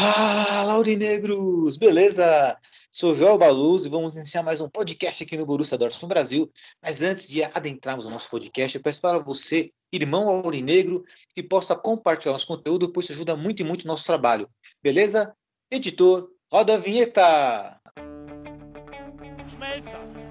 Fala, Aurinegros! Beleza? Sou Joel Baluz e vamos iniciar mais um podcast aqui no Borussia Dortmund Brasil. Mas antes de adentrarmos o nosso podcast, eu peço para você, irmão Aurinegro, que possa compartilhar nosso conteúdo, pois isso ajuda muito e muito o nosso trabalho. Beleza? Editor, roda a vinheta! Schmelzer,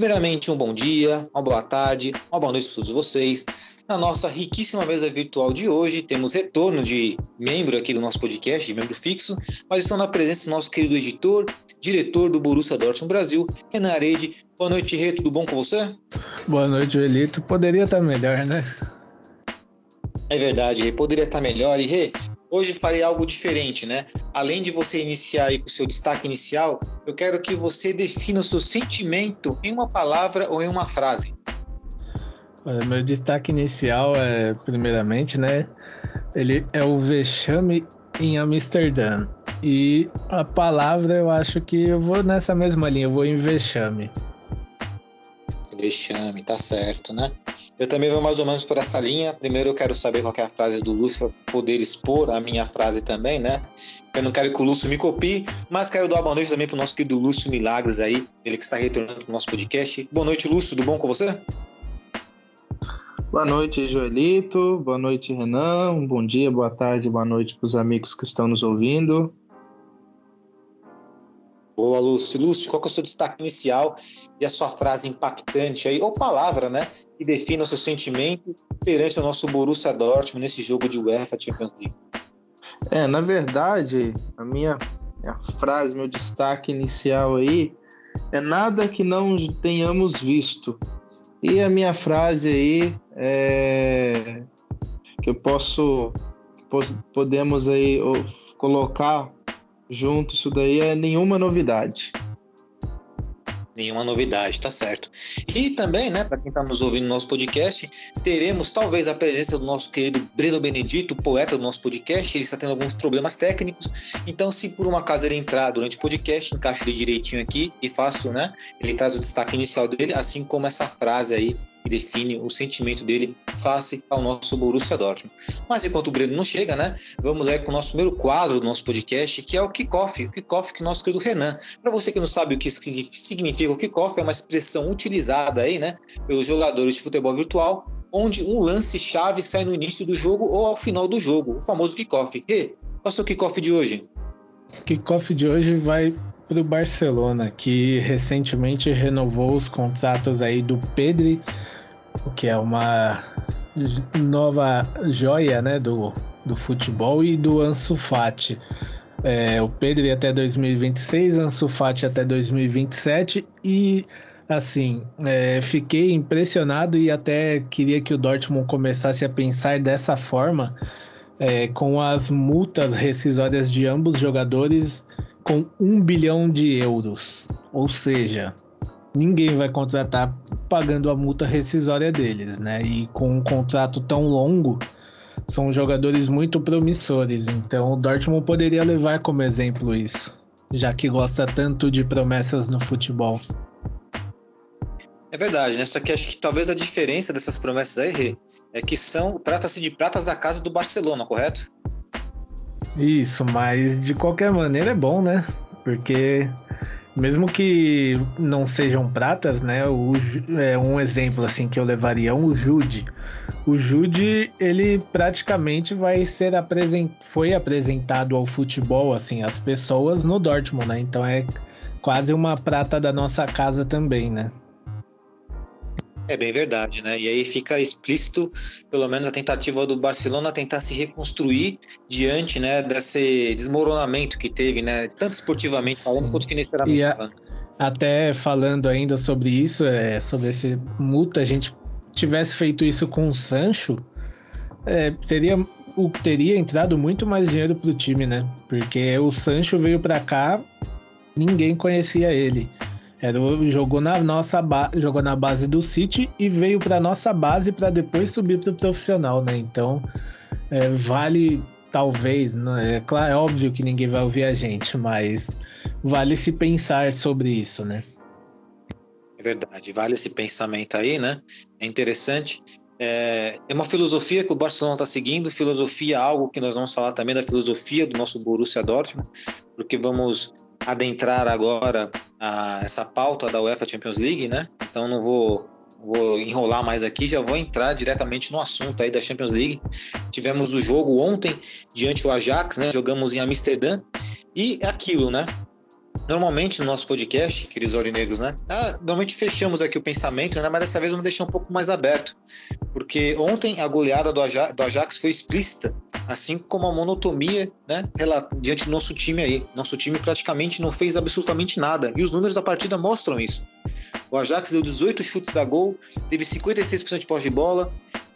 Primeiramente, um bom dia, uma boa tarde, uma boa noite para todos vocês. Na nossa riquíssima mesa virtual de hoje, temos retorno de membro aqui do nosso podcast, de membro fixo, mas estão na presença do nosso querido editor, diretor do Borussia Dortmund Brasil, Renan Arede. Boa noite, Rê, tudo bom com você? Boa noite, Joelito. Poderia estar melhor, né? É verdade, Rê, poderia estar melhor. E Rê, hoje farei algo diferente, né? Além de você iniciar aí com o seu destaque inicial, eu quero que você defina o seu sentimento em uma palavra ou em uma frase. Olha, Meu destaque inicial é, primeiramente, né? Ele é o vexame em Amsterdã. E a palavra eu acho que eu vou nessa mesma linha, eu vou em vexame. Vexame, tá certo, né? Eu também vou mais ou menos por essa linha. Primeiro eu quero saber qual é a frase do Lúcio para poder expor a minha frase também, né? Eu não quero que o Lúcio me copie, mas quero dar boa noite também pro nosso querido Lúcio Milagres aí, ele que está retornando pro nosso podcast. Boa noite, Lúcio, tudo bom com você? Boa noite, Joelito. Boa noite, Renan. Bom dia, boa tarde, boa noite para os amigos que estão nos ouvindo. Boa, Lúcio. Lúcio, qual é o seu destaque inicial e a sua frase impactante aí, ou palavra, né, que define o seu sentimento perante o nosso Borussia Dortmund nesse jogo de UEFA Champions League? É, na verdade, a minha, minha frase, meu destaque inicial aí é nada que não tenhamos visto. E a minha frase aí é que eu posso pos- podemos aí colocar junto isso daí é nenhuma novidade. Nenhuma novidade, tá certo. E também, né, para quem está nos ouvindo no nosso podcast, teremos talvez a presença do nosso querido Breno Benedito, poeta do nosso podcast. Ele está tendo alguns problemas técnicos, então, se por um acaso ele entrar durante o podcast, encaixe ele direitinho aqui e faço, né? Ele traz o destaque inicial dele, assim como essa frase aí que define o sentimento dele face ao nosso Borussia Dortmund. Mas enquanto o Breno não chega, né, vamos aí com o nosso primeiro quadro do nosso podcast, que é o kickoff, o kickoff que nosso querido Renan. Para você que não sabe o que significa o kickoff, é uma expressão utilizada aí, né, pelos jogadores de futebol virtual, onde um lance-chave sai no início do jogo ou ao final do jogo, o famoso kickoff. E qual é o seu kickoff de hoje? O kickoff de hoje vai para o Barcelona, que recentemente renovou os contratos aí do Pedri, que é uma nova joia né, do, do futebol, e do Ansu Fati. É, o Pedri até 2026, Ansu Fati até 2027 e assim, é, fiquei impressionado e até queria que o Dortmund começasse a pensar dessa forma, é, com as multas rescisórias de ambos jogadores com um bilhão de euros. Ou seja, ninguém vai contratar pagando a multa rescisória deles, né? E com um contrato tão longo, são jogadores muito promissores. Então o Dortmund poderia levar como exemplo isso, já que gosta tanto de promessas no futebol. É verdade, né? Só que acho que talvez a diferença dessas promessas aí, Rê, é que são trata-se de pratas da casa do Barcelona, correto? Isso, mas de qualquer maneira é bom, né? Porque mesmo que não sejam pratas, né? O, é um exemplo assim que eu levaria o Jude. O Jude, ele praticamente vai ser apresent... foi apresentado ao futebol assim, às pessoas no Dortmund, né? Então é quase uma prata da nossa casa também, né? É bem verdade, né? E aí fica explícito, pelo menos, a tentativa do Barcelona tentar se reconstruir diante, né, desse desmoronamento que teve, né? Tanto esportivamente falando quanto financeiramente a, falando. Até falando ainda sobre isso, é, sobre esse multa, a gente tivesse feito isso com o Sancho, é, seria o teria entrado muito mais dinheiro pro time, né? Porque o Sancho veio para cá, ninguém conhecia ele. Era, jogou na nossa jogou na base do City e veio para nossa base para depois subir para o profissional, né? Então é, vale talvez, né? é claro, é óbvio que ninguém vai ouvir a gente, mas vale se pensar sobre isso, né? É verdade, vale esse pensamento aí, né? É interessante. É, é uma filosofia que o Barcelona está seguindo, filosofia, algo que nós vamos falar também da filosofia do nosso Borussia Dortmund, porque vamos adentrar agora a, essa pauta da UEFA Champions League, né? Então não vou, vou enrolar mais aqui, já vou entrar diretamente no assunto aí da Champions League. Tivemos o jogo ontem diante do Ajax, né? Jogamos em Amsterdã e aquilo, né? Normalmente no nosso podcast, queridos aurinegros, né? Ah, normalmente fechamos aqui o pensamento, né? Mas dessa vez vamos deixar um pouco mais aberto. Porque ontem a goleada do Ajax, do Ajax foi explícita, assim como a monotonia, né? Diante do nosso time aí. Nosso time praticamente não fez absolutamente nada. E os números da partida mostram isso. O Ajax deu 18 chutes a gol, teve 56% de posse de bola,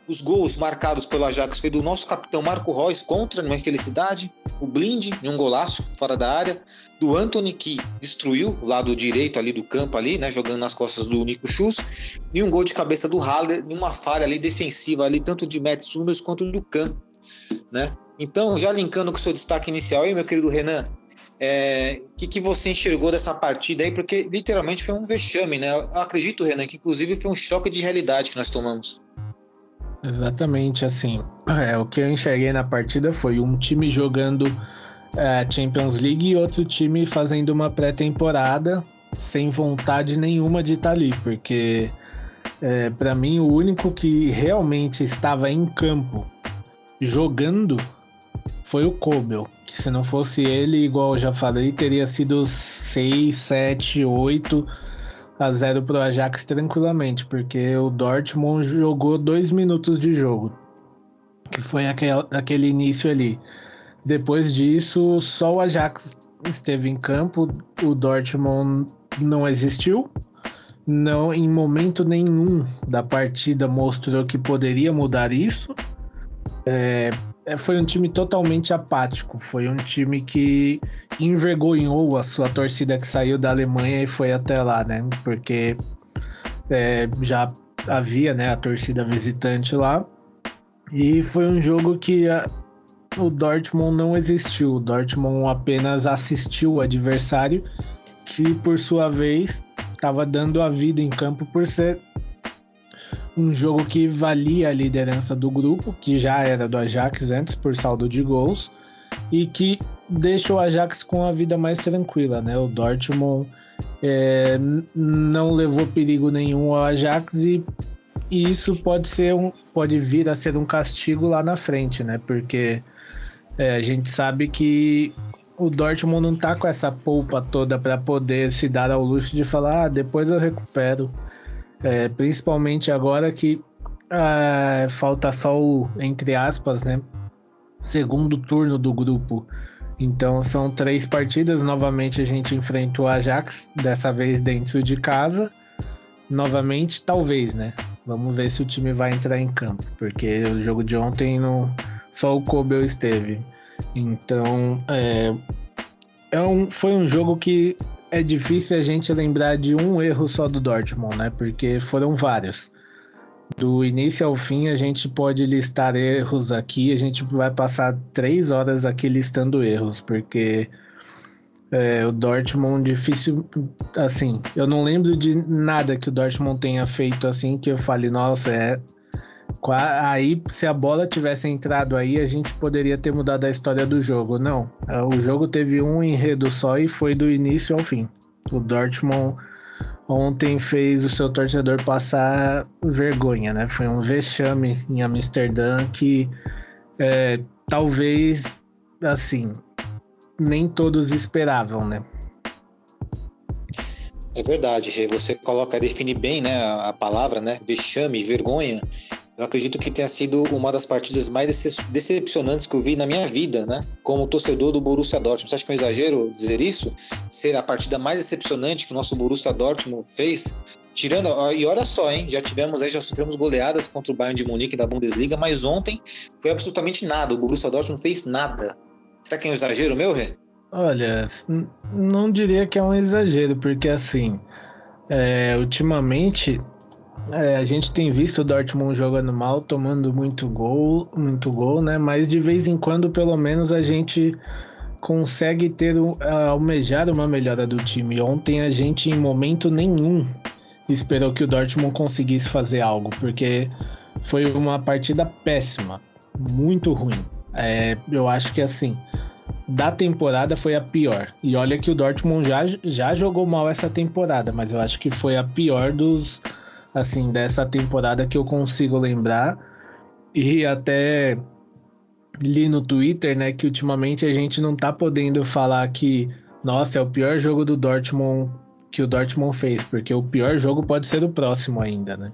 os gols marcados pelo Ajax foi do nosso capitão Marco Reus contra, numa infelicidade. O Blind, em um golaço fora da área. Do Anthony, que destruiu o lado direito ali do campo, ali, né, jogando nas costas do Nico Schuss. E um gol de cabeça do Haller, numa falha ali defensiva, ali, tanto de Matt Summers quanto do Kahn. Né? Então, já linkando com o seu destaque inicial aí, meu querido Renan, o é, que, que você enxergou dessa partida aí? Porque literalmente foi um vexame, né? Eu acredito, Renan, que inclusive foi um choque de realidade que nós tomamos. Exatamente, assim. É, o que eu enxerguei na partida foi um time jogando é, Champions League e outro time fazendo uma pré-temporada sem vontade nenhuma de estar tá ali, porque é, para mim o único que realmente estava em campo jogando foi o Kobel, que se não fosse ele, igual eu já falei, teria sido 6, 7, 8 a 0 pro Ajax tranquilamente, porque o Dortmund jogou dois minutos de jogo, que foi aquele, aquele início ali. Depois disso, só o Ajax esteve em campo, o Dortmund não existiu. Não, em momento nenhum da partida mostrou que poderia mudar isso. É, foi um time totalmente apático. Foi um time que envergonhou a sua torcida que saiu da Alemanha e foi até lá, né? Porque é, já havia né, a torcida visitante lá. E foi um jogo que a, o Dortmund não existiu. O Dortmund apenas assistiu o adversário, que por sua vez estava dando a vida em campo por ser um jogo que valia a liderança do grupo, que já era do Ajax antes por saldo de gols, e que deixa o Ajax com a vida mais tranquila, né? O Dortmund é, não levou perigo nenhum ao Ajax e, e, isso pode ser um, pode vir a ser um castigo lá na frente, né? Porque é, a gente sabe que o Dortmund não tá com essa polpa toda para poder se dar ao luxo de falar, ah, depois eu recupero. É, principalmente agora que ah, falta só o, entre aspas, né? Segundo turno do grupo. Então são três partidas. Novamente a gente enfrenta o Ajax, dessa vez dentro de casa. Novamente, talvez, né? Vamos ver se o time vai entrar em campo. Porque o jogo de ontem não, só o Kobe esteve. Então é, é um, foi um jogo que é difícil a gente lembrar de um erro só do Dortmund, né? Porque foram vários. Do início ao fim, a gente pode listar erros aqui, a gente vai passar três horas aqui listando erros, porque é, o Dortmund difícil, assim, eu não lembro de nada que o Dortmund tenha feito assim que eu fale, nossa, é Aí, se a bola tivesse entrado aí, a gente poderia ter mudado a história do jogo. Não, é, o jogo teve um enredo só e foi do início ao fim. O Dortmund ontem fez o seu torcedor passar vergonha, né? Foi um vexame em Amsterdã que é, talvez, assim, nem todos esperavam, né? É verdade. Você coloca, define bem né, a palavra, né? Vexame, vergonha. Eu acredito que tenha sido uma das partidas mais decepcionantes que eu vi na minha vida, né? Como torcedor do Borussia Dortmund. Você acha que é um exagero dizer isso? Ser a partida mais decepcionante que o nosso Borussia Dortmund fez? Tirando, e olha só, hein? Já tivemos aí, já sofremos goleadas contra o Bayern de Munique da Bundesliga, mas ontem foi absolutamente nada. O Borussia Dortmund fez nada. Será que é um exagero meu, Rê? Olha, não diria que é um exagero, porque assim, é, ultimamente é, a gente tem visto o Dortmund jogando mal, tomando muito gol, muito gol, né? Mas de vez em quando, pelo menos, a gente consegue ter almejar uma melhora do time. Ontem a gente, em momento nenhum, esperou que o Dortmund conseguisse fazer algo, porque foi uma partida péssima, muito ruim. É, eu acho que assim, da temporada foi a pior. E olha que o Dortmund já, já jogou mal essa temporada, mas eu acho que foi a pior dos assim, dessa temporada que eu consigo lembrar. E até li no Twitter, né, que ultimamente a gente não tá podendo falar que, nossa, é o pior jogo do Dortmund que o Dortmund fez, porque o pior jogo pode ser o próximo ainda, né?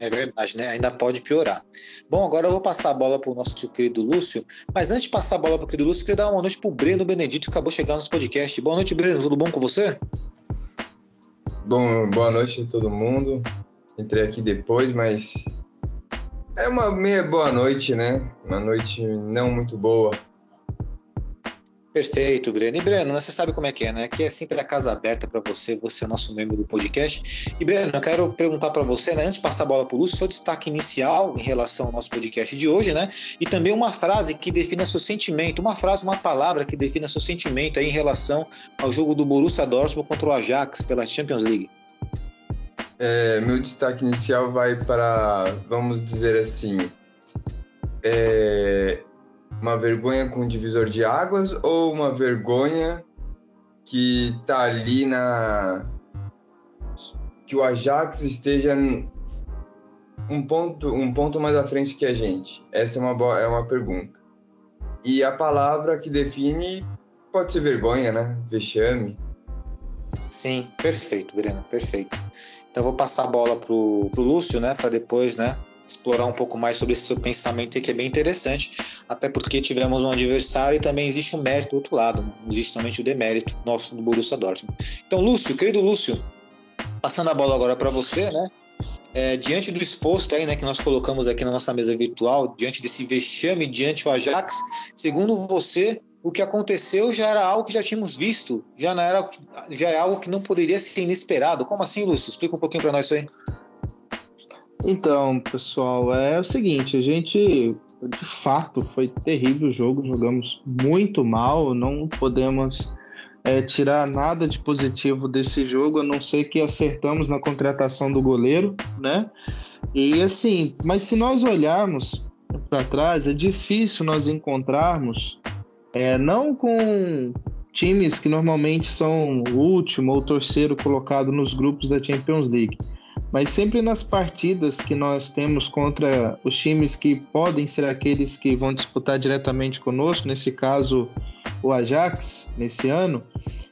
É verdade, né? Ainda pode piorar. Bom, agora eu vou passar a bola para o nosso querido Lúcio. Mas antes de passar a bola para o querido Lúcio, eu queria dar uma noite para o Breno Benedito, que acabou chegando no podcast. Boa noite, Breno. Tudo bom com você? Bom, boa noite a todo mundo. Entrei aqui depois, mas é uma meia boa noite, né? Uma noite não muito boa. Perfeito, Breno. E Breno, né, você sabe como é que é, né? Aqui é sempre a casa aberta para você, você é nosso membro do podcast. E Breno, eu quero perguntar para você, né, antes de passar a bola para o Lúcio, seu destaque inicial em relação ao nosso podcast de hoje, né? E também uma frase que defina seu sentimento, uma frase, uma palavra que defina seu sentimento aí em relação ao jogo do Borussia Dortmund contra o Ajax pela Champions League. É, meu destaque inicial vai para, vamos dizer assim, é, uma vergonha com divisor de águas ou uma vergonha que tá ali na que o Ajax esteja um ponto um ponto mais à frente que a gente. Essa é uma é uma pergunta. E a palavra que define pode ser vergonha, né? Vexame. Sim, perfeito, Breno, perfeito. Então eu vou passar a bola pro, pro Lúcio, né, para depois, né, explorar um pouco mais sobre esse seu pensamento que é bem interessante, até porque tivemos um adversário e também existe um mérito do outro lado, existe somente o demérito nosso do Borussia Dortmund. Então, Lúcio, querido Lúcio, passando a bola agora para você, né? É, diante do exposto aí, né, que nós colocamos aqui na nossa mesa virtual, diante desse vexame diante do Ajax, segundo você, o que aconteceu já era algo que já tínhamos visto, já não era já é algo que não poderia ser inesperado. Como assim, Lúcio? Explica um pouquinho para nós isso aí. Então, pessoal, é o seguinte, a gente de fato foi terrível o jogo, jogamos muito mal, não podemos é, tirar nada de positivo desse jogo, a não ser que acertamos na contratação do goleiro, né? E assim, mas se nós olharmos para trás, é difícil nós encontrarmos, é, não com times que normalmente são o último ou terceiro colocado nos grupos da Champions League mas sempre nas partidas que nós temos contra os times que podem ser aqueles que vão disputar diretamente conosco, nesse caso o Ajax, nesse ano,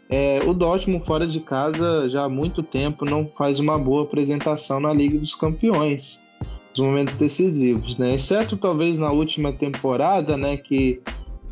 é, o Dortmund fora de casa já há muito tempo não faz uma boa apresentação na Liga dos Campeões, nos momentos decisivos, né? Exceto talvez na última temporada, né, que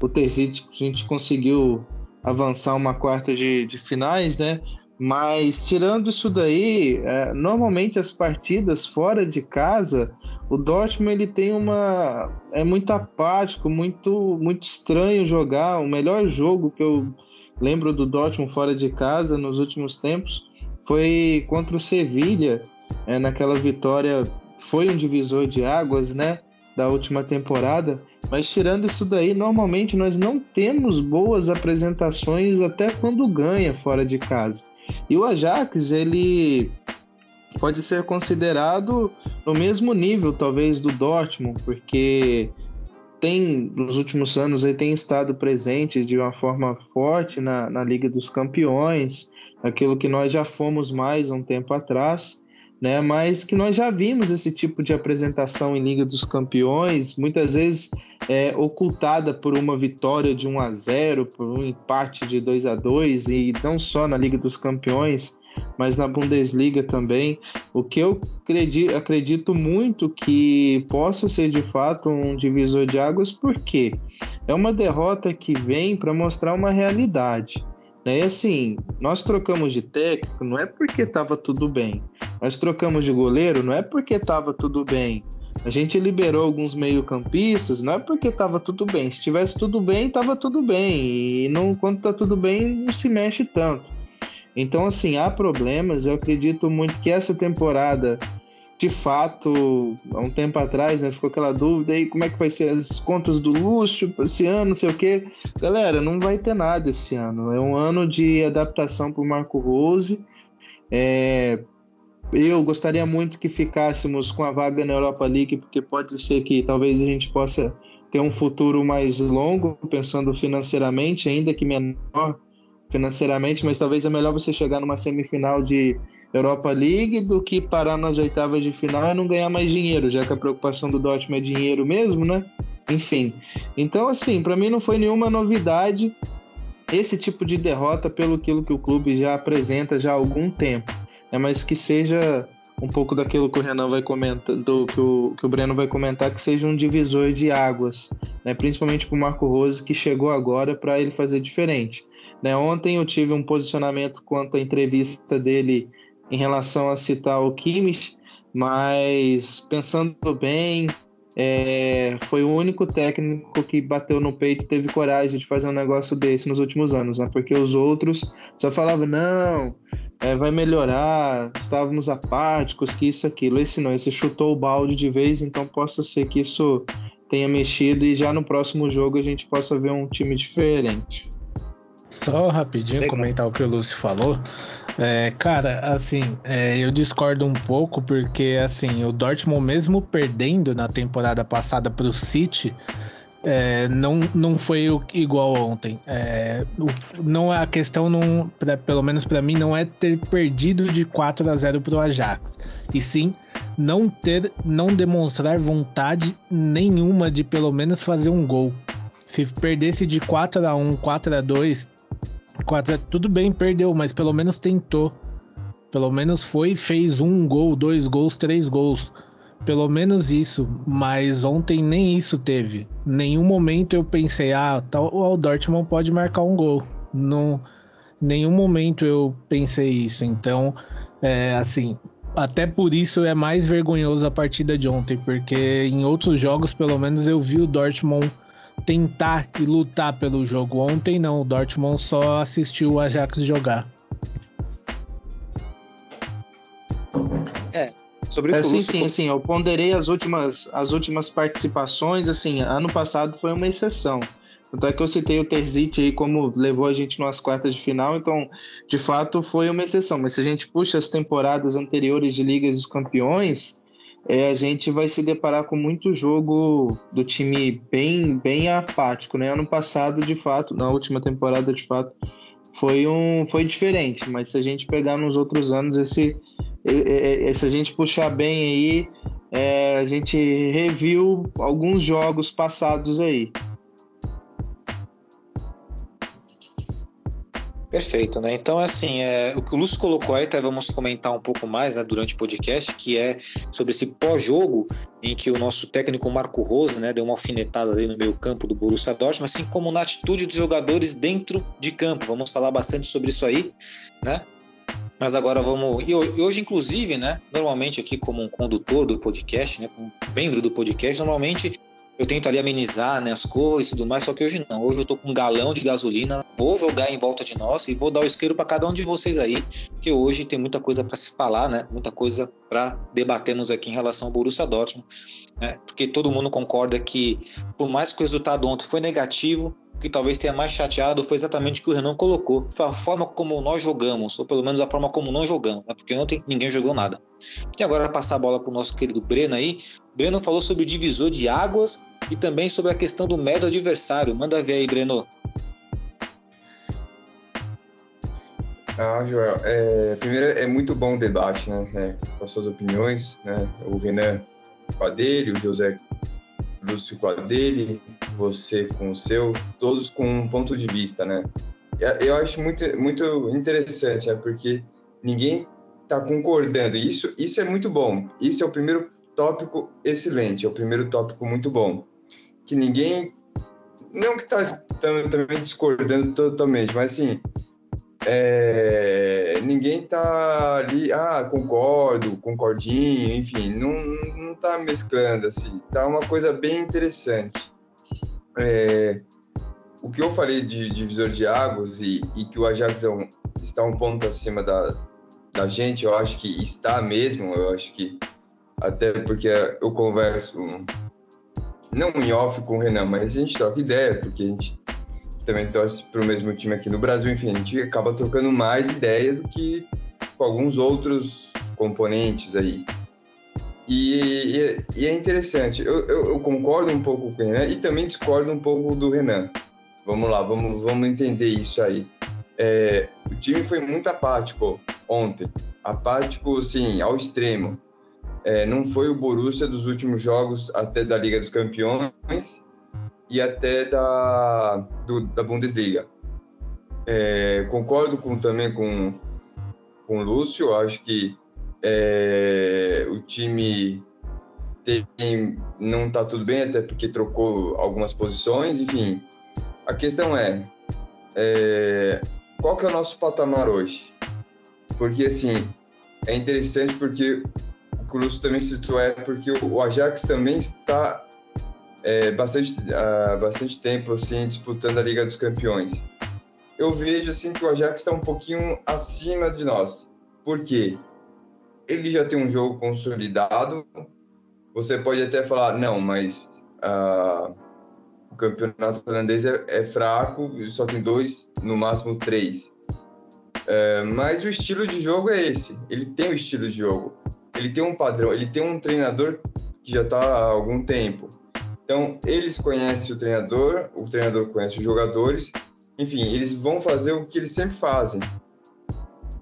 o Terzic a gente conseguiu avançar uma quarta de, de finais, né? Mas tirando isso daí, é, normalmente as partidas fora de casa, o Dortmund ele tem uma é muito apático, muito muito estranho jogar. O melhor jogo que eu lembro do Dortmund fora de casa nos últimos tempos foi contra o Sevilha, é, naquela vitória foi um divisor de águas, né, da última temporada. Mas tirando isso daí, normalmente nós não temos boas apresentações até quando ganha fora de casa. E o Ajax, ele pode ser considerado no mesmo nível, talvez, do Dortmund, porque tem, nos últimos anos, ele tem estado presente de uma forma forte na, na Liga dos Campeões, aquilo que nós já fomos mais um tempo atrás, né? Mas que nós já vimos esse tipo de apresentação em Liga dos Campeões, muitas vezes é, ocultada por uma vitória de 1 a 0 por um empate de 2 a 2 e não só na Liga dos Campeões, mas na Bundesliga também. O que eu acredito, acredito muito que possa ser de fato um divisor de águas, porque é uma derrota que vem para mostrar uma realidade. E assim, nós trocamos de técnico não é porque estava tudo bem. Nós trocamos de goleiro não é porque estava tudo bem. A gente liberou alguns meio-campistas, não é porque estava tudo bem. Se tivesse tudo bem, estava tudo bem. E não, quando está tudo bem, não se mexe tanto. Então, assim, há problemas. Eu acredito muito que essa temporada, de fato, há um tempo atrás, né, ficou aquela dúvida aí como é que vai ser as contas do luxo esse ano, não sei o quê. Galera, não vai ter nada esse ano. É um ano de adaptação para o Marco Rose. É, eu gostaria muito que ficássemos com a vaga na Europa League, porque pode ser que talvez a gente possa ter um futuro mais longo, pensando financeiramente, ainda que menor financeiramente, mas talvez é melhor você chegar numa semifinal de Europa League do que parar nas oitavas de final e não ganhar mais dinheiro, já que a preocupação do Dortmund é dinheiro mesmo, né? Enfim. Então, assim, para mim não foi nenhuma novidade esse tipo de derrota pelo aquilo que o clube já apresenta já há algum tempo, né? mas que seja um pouco daquilo que o Renan vai comentar, do que o, que o Breno vai comentar, que seja um divisor de águas, né? principalmente para o Marco Rose, que chegou agora para ele fazer diferente. Né? Ontem eu tive um posicionamento quanto à entrevista dele em relação a citar o Kimmich, mas pensando bem, é, foi o único técnico que bateu no peito e teve coragem de fazer um negócio desse nos últimos anos, né? Porque os outros só falavam, não, é, vai melhorar, estávamos apáticos, que isso, aquilo. Esse não, esse chutou o balde de vez, então possa ser que isso tenha mexido e já no próximo jogo a gente possa ver um time diferente. Só rapidinho Legal. comentar o que o Lúcio falou. É, cara, assim, é, eu discordo um pouco porque, assim, o Dortmund mesmo perdendo na temporada passada para o City, é, não, não foi igual ontem. É, não a questão não, pra, pelo menos para mim, não é ter perdido de 4 a 0 para o Ajax, e sim não ter, não demonstrar vontade nenhuma de pelo menos fazer um gol. Se perdesse de 4 a 1, 4 a 2, 4 tudo bem, perdeu, mas pelo menos tentou. Pelo menos foi, fez um gol, dois gols, três gols. Pelo menos isso. Mas ontem nem isso teve. Nenhum momento eu pensei, ah, tal, o Dortmund pode marcar um gol. Não, nenhum momento eu pensei isso. Então, é, assim, até por isso é mais vergonhoso a partida de ontem, porque em outros jogos, pelo menos, eu vi o Dortmund tentar e lutar pelo jogo. Ontem não, o Dortmund só assistiu o Ajax jogar. É, sobre é, sim, sim, sim. Eu ponderei as últimas, as últimas participações. Assim, ano passado foi uma exceção. Tanto é que eu citei o Terzic aí como levou a gente nas quartas de final, então, de fato, foi uma exceção. Mas se a gente puxa as temporadas anteriores de Ligas dos Campeões, é, a gente vai se deparar com muito jogo do time bem, bem apático, né? Ano passado, de fato, na última temporada, de fato, foi um foi diferente, mas se a gente pegar nos outros anos, esse, se a gente puxar bem aí, é, a gente reviu alguns jogos passados aí. Perfeito, né? Então, assim, é, o que o Lúcio colocou aí, até vamos comentar um pouco mais né, durante o podcast, que é sobre esse pós-jogo em que o nosso técnico Marco Rose né, deu uma alfinetada ali no meio campo do Borussia Dortmund, assim como na atitude dos jogadores dentro de campo. Vamos falar bastante sobre isso aí, né? Mas agora vamos. E hoje, inclusive, né? Normalmente aqui como um condutor do podcast, né? Como membro do podcast, normalmente eu tento ali amenizar né, as coisas e tudo mais, só que hoje não. Hoje eu tô com um galão de gasolina, vou jogar em volta de nós e vou dar o isqueiro para cada um de vocês aí, que hoje tem muita coisa para se falar, né? Muita coisa para debatermos aqui em relação ao Borussia Dortmund, né? Porque todo mundo concorda que, por mais que o resultado ontem foi negativo, que talvez tenha mais chateado foi exatamente o que o Renan colocou. Foi a forma como nós jogamos, ou pelo menos a forma como não jogamos, né? porque ontem ninguém jogou nada. E agora passar a bola para o nosso querido Breno aí. Breno falou sobre o divisor de águas e também sobre a questão do médio adversário. Manda ver aí, Breno. Ah, Joel, é, primeiro é muito bom o debate, né, é, com as suas opiniões, né, o Renan com a dele, o José Lúcio com a dele, você com o seu, todos com um ponto de vista, né? Eu acho muito, muito interessante, né? Porque ninguém está concordando. Isso, isso é muito bom. Isso é o primeiro tópico excelente, é o primeiro tópico muito bom. Que ninguém, não que está também discordando totalmente, mas assim, é, ninguém tá ali, ah, concordo, concordinho, enfim, não, não tá mesclando, assim, tá uma coisa bem interessante. É, o que eu falei de divisor de águas e, e que o Ajax é um, está um ponto acima da, da gente, eu acho que está mesmo, eu acho que até porque eu converso não em off com o Renan, mas a gente troca ideia, porque a gente também torce para o mesmo time aqui no Brasil, enfim, a gente acaba trocando mais ideia do que com alguns outros componentes aí. E, e, e é interessante, eu, eu, eu, concordo um pouco com o Renan e também discordo um pouco do Renan. Vamos lá, vamos, vamos entender isso aí. É, o time foi muito apático ontem, apático, assim, ao extremo. É, não foi o Borussia dos últimos jogos até da Liga dos Campeões e até da, do, da Bundesliga. É, concordo com, também com, com o Lúcio, acho que é, o time tem, não está tudo bem, até porque trocou algumas posições, enfim. A questão é, é qual que é o nosso patamar hoje? Porque, assim, é interessante porque o o Lúcio também citou é porque o Ajax também está é, bastante, bastante tempo assim, disputando a Liga dos Campeões. Eu vejo assim que o Ajax está um pouquinho acima de nós. Por quê? Ele já tem um jogo consolidado. Você pode até falar, não, mas uh, o campeonato holandês é, é, fraco, só tem dois, no máximo três. É, mas o estilo de jogo é esse. Ele tem o estilo de jogo. Ele tem um padrão. Ele tem um treinador que já está há algum tempo. Então, eles conhecem o treinador, o treinador conhece os jogadores, enfim, eles vão fazer o que eles sempre fazem.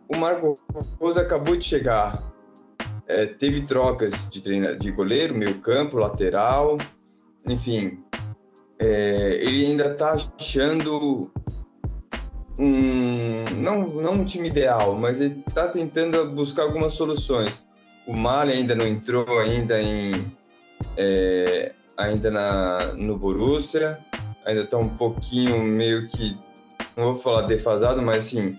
O Marco Rosa acabou de chegar, é, teve trocas de, treina, de goleiro, meio campo, lateral, enfim, é, ele ainda está achando um não, não um time ideal, mas ele está tentando buscar algumas soluções. O Mali ainda não entrou ainda em é, ainda na, no Borussia, ainda está um pouquinho meio que, não vou falar defasado, mas assim,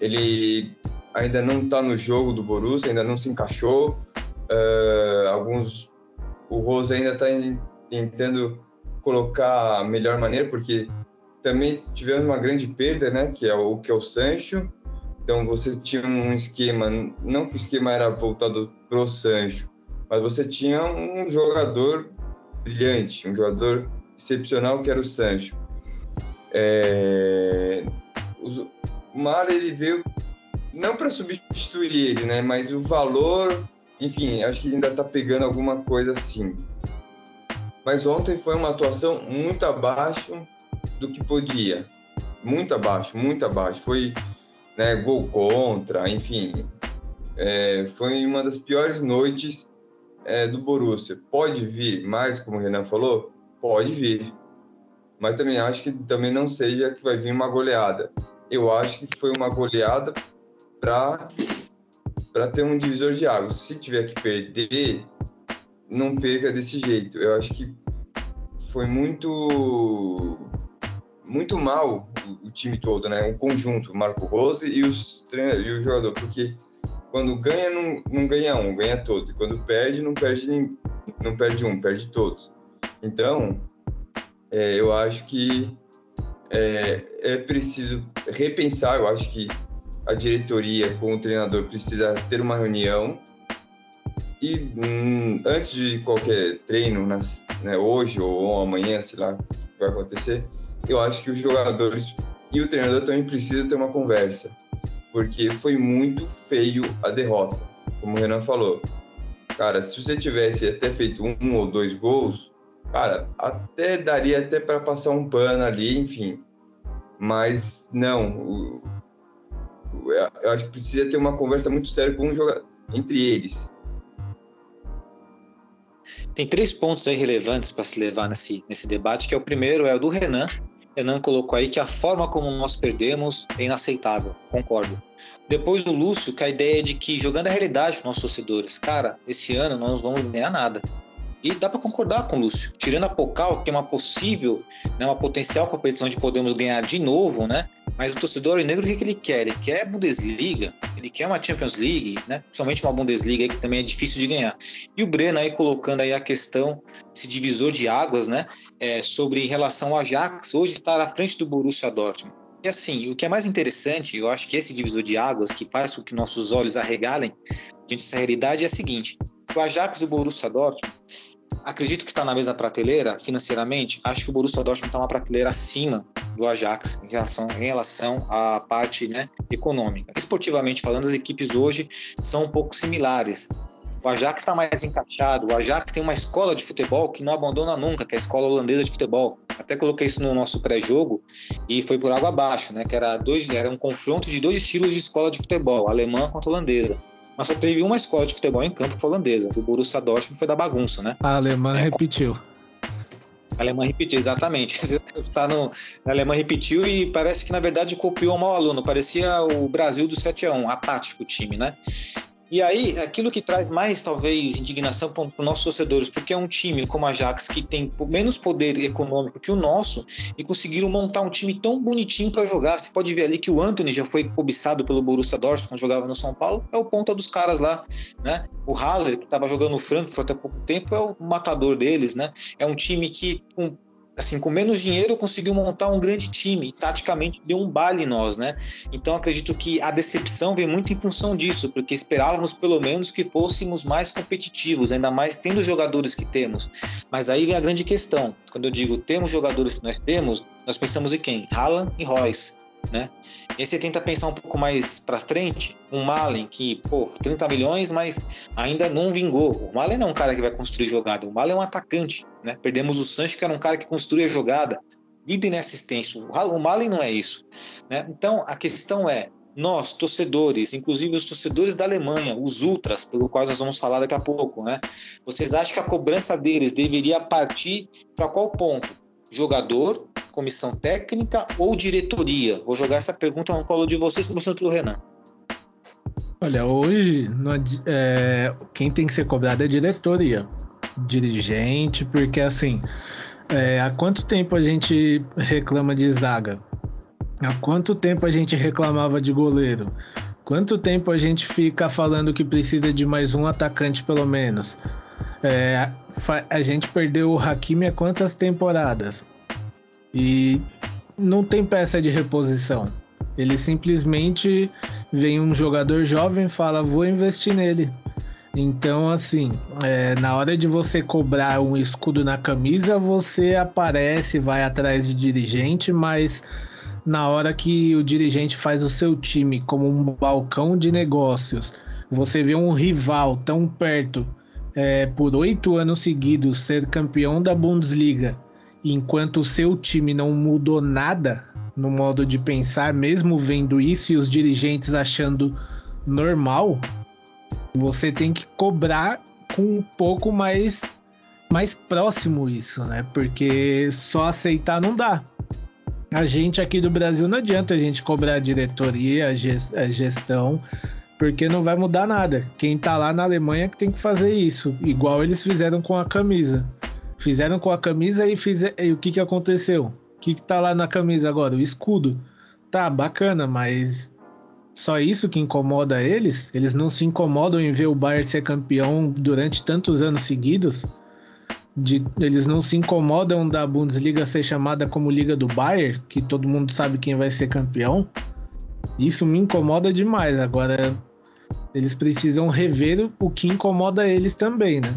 ele ainda não está no jogo do Borussia, ainda não se encaixou. Uh, alguns, o Rose ainda está tentando colocar a melhor maneira, porque também tivemos uma grande perda, né, que é o que é o Sancho. Então você tinha um esquema, não que o esquema era voltado pro Sancho, mas você tinha um jogador brilhante, um jogador excepcional que era o Sancho. É... O Mar ele veio não para substituir ele, né? Mas o valor, enfim, acho que ainda está pegando alguma coisa assim. Mas ontem foi uma atuação muito abaixo do que podia, muito abaixo, muito abaixo. Foi né, gol contra, enfim, é, foi uma das piores noites é, do Borussia pode vir mais, como o Renan falou? Pode vir. Mas também acho que também não seja que vai vir uma goleada. Eu acho que foi uma goleada para ter um divisor de águas. Se tiver que perder, não perca desse jeito. Eu acho que foi muito muito mal o, o time todo, né? Um conjunto, Marco Rose e os e o jogador, porque quando ganha, não, não ganha um, ganha todos. E quando perde, não perde, não perde um, perde todos. Então, é, eu acho que é, é preciso repensar. Eu acho que a diretoria com o treinador precisa ter uma reunião e hum, antes de qualquer treino, nas, né, hoje ou amanhã, sei lá vai acontecer, eu acho que os jogadores e o treinador também precisam ter uma conversa porque foi muito feio a derrota, como o Renan falou. Cara, se você tivesse até feito um ou dois gols, cara, até daria até para passar um pano ali, enfim. Mas não, eu acho que precisa ter uma conversa muito séria com um jogador, entre eles. Tem três pontos aí relevantes para se levar nesse, nesse debate, que é o primeiro é o do Renan. Renan colocou aí que a forma como nós perdemos é inaceitável, concordo. Depois do Lúcio, que a ideia é de que, jogando a realidade para nossos torcedores, cara, esse ano não vamos ganhar nada. E dá para concordar com o Lúcio. Tirando a Pocal, que é uma possível, né, uma potencial competição onde podemos ganhar de novo, né? Mas o torcedor negro, o que, que ele quer? Ele quer Bundesliga, ele quer uma Champions League, né? Principalmente uma Bundesliga que também é difícil de ganhar. E o Breno aí colocando aí a questão, esse divisor de águas, né? É, sobre relação ao Ajax, hoje estar à frente do Borussia Dortmund. E assim, o que é mais interessante, eu acho que esse divisor de águas que faz com que nossos olhos arregalem diante dessa realidade é a seguinte: o Ajax e o Borussia Dortmund acredito que está na mesma prateleira financeiramente. Acho que o Borussia Dortmund está uma prateleira acima do Ajax em relação, em relação à parte né, econômica. Esportivamente falando, as equipes hoje são um pouco similares. O Ajax está mais encaixado. O Ajax tem uma escola de futebol que não abandona nunca, que é a escola holandesa de futebol. Até coloquei isso no nosso pré-jogo e foi por água abaixo, né? Que era dois, era um confronto de dois estilos de escola de futebol, alemã contra holandesa mas só teve uma escola de futebol em campo que foi holandesa. O Borussia Dortmund foi da bagunça, né? A alemã é, repetiu. A alemã repetiu, exatamente. Tá no, a alemã repetiu e parece que, na verdade, copiou um mau aluno. Parecia o Brasil do 7 a 1 apático o time, né? E aí, aquilo que traz mais, talvez, indignação para os nossos torcedores, porque é um time como a Ajax, que tem menos poder econômico que o nosso, e conseguiram montar um time tão bonitinho para jogar. Você pode ver ali que o Anthony já foi cobiçado pelo Borussia Dortmund quando jogava no São Paulo, é o ponta dos caras lá, né? O Haller, que estava jogando no Frankfurt até pouco tempo, é o matador deles, né? É um time que, com assim, com menos dinheiro conseguiu montar um grande time e taticamente deu um baile em nós, né? Então acredito que a decepção vem muito em função disso, porque esperávamos pelo menos que fôssemos mais competitivos, ainda mais tendo os jogadores que temos. Mas aí vem a grande questão. Quando eu digo temos jogadores que nós temos, nós pensamos em quem? Haaland e Royce né? E aí você tenta pensar um pouco mais para frente, um Malen que, pô, 30 milhões, mas ainda não vingou. O Malen não é um cara que vai construir jogada, o Malen é um atacante, né? Perdemos o Sancho, que era um cara que construía jogada, líder em assistência. O Malen não é isso, né? Então, a questão é, nós, torcedores, inclusive os torcedores da Alemanha, os ultras, pelo qual nós vamos falar daqui a pouco, né? Vocês acham que a cobrança deles deveria partir para qual ponto? Jogador comissão técnica ou diretoria? Vou jogar essa pergunta no colo de vocês, começando pelo Renan. Olha, hoje é, quem tem que ser cobrado é a diretoria, dirigente, porque assim, é, há quanto tempo a gente reclama de zaga? Há quanto tempo a gente reclamava de goleiro? Quanto tempo a gente fica falando que precisa de mais um atacante pelo menos? É, a gente perdeu o Hakimi há quantas temporadas? E não tem peça de reposição. Ele simplesmente vem um jogador jovem fala, vou investir nele. Então, assim, é, na hora de você cobrar um escudo na camisa, você aparece, vai atrás de dirigente, mas na hora que o dirigente faz o seu time como um balcão de negócios, você vê um rival tão perto é, por oito anos seguidos ser campeão da Bundesliga enquanto o seu time não mudou nada no modo de pensar, mesmo vendo isso e os dirigentes achando normal, você tem que cobrar com um pouco mais mais próximo isso, né? Porque só aceitar não dá. A gente aqui do Brasil não adianta a gente cobrar a diretoria, a gestão, porque não vai mudar nada. Quem tá lá na Alemanha que tem que fazer isso, igual eles fizeram com a camisa. Fizeram com a camisa e, e o que, que aconteceu? O que, que tá lá na camisa agora? O escudo. Tá, bacana, mas só isso que incomoda eles? Eles não se incomodam em ver o Bayern ser campeão durante tantos anos seguidos? De, eles não se incomodam da Bundesliga ser chamada como Liga do Bayern, que todo mundo sabe quem vai ser campeão? Isso me incomoda demais. Agora, eles precisam rever o que incomoda eles também, né?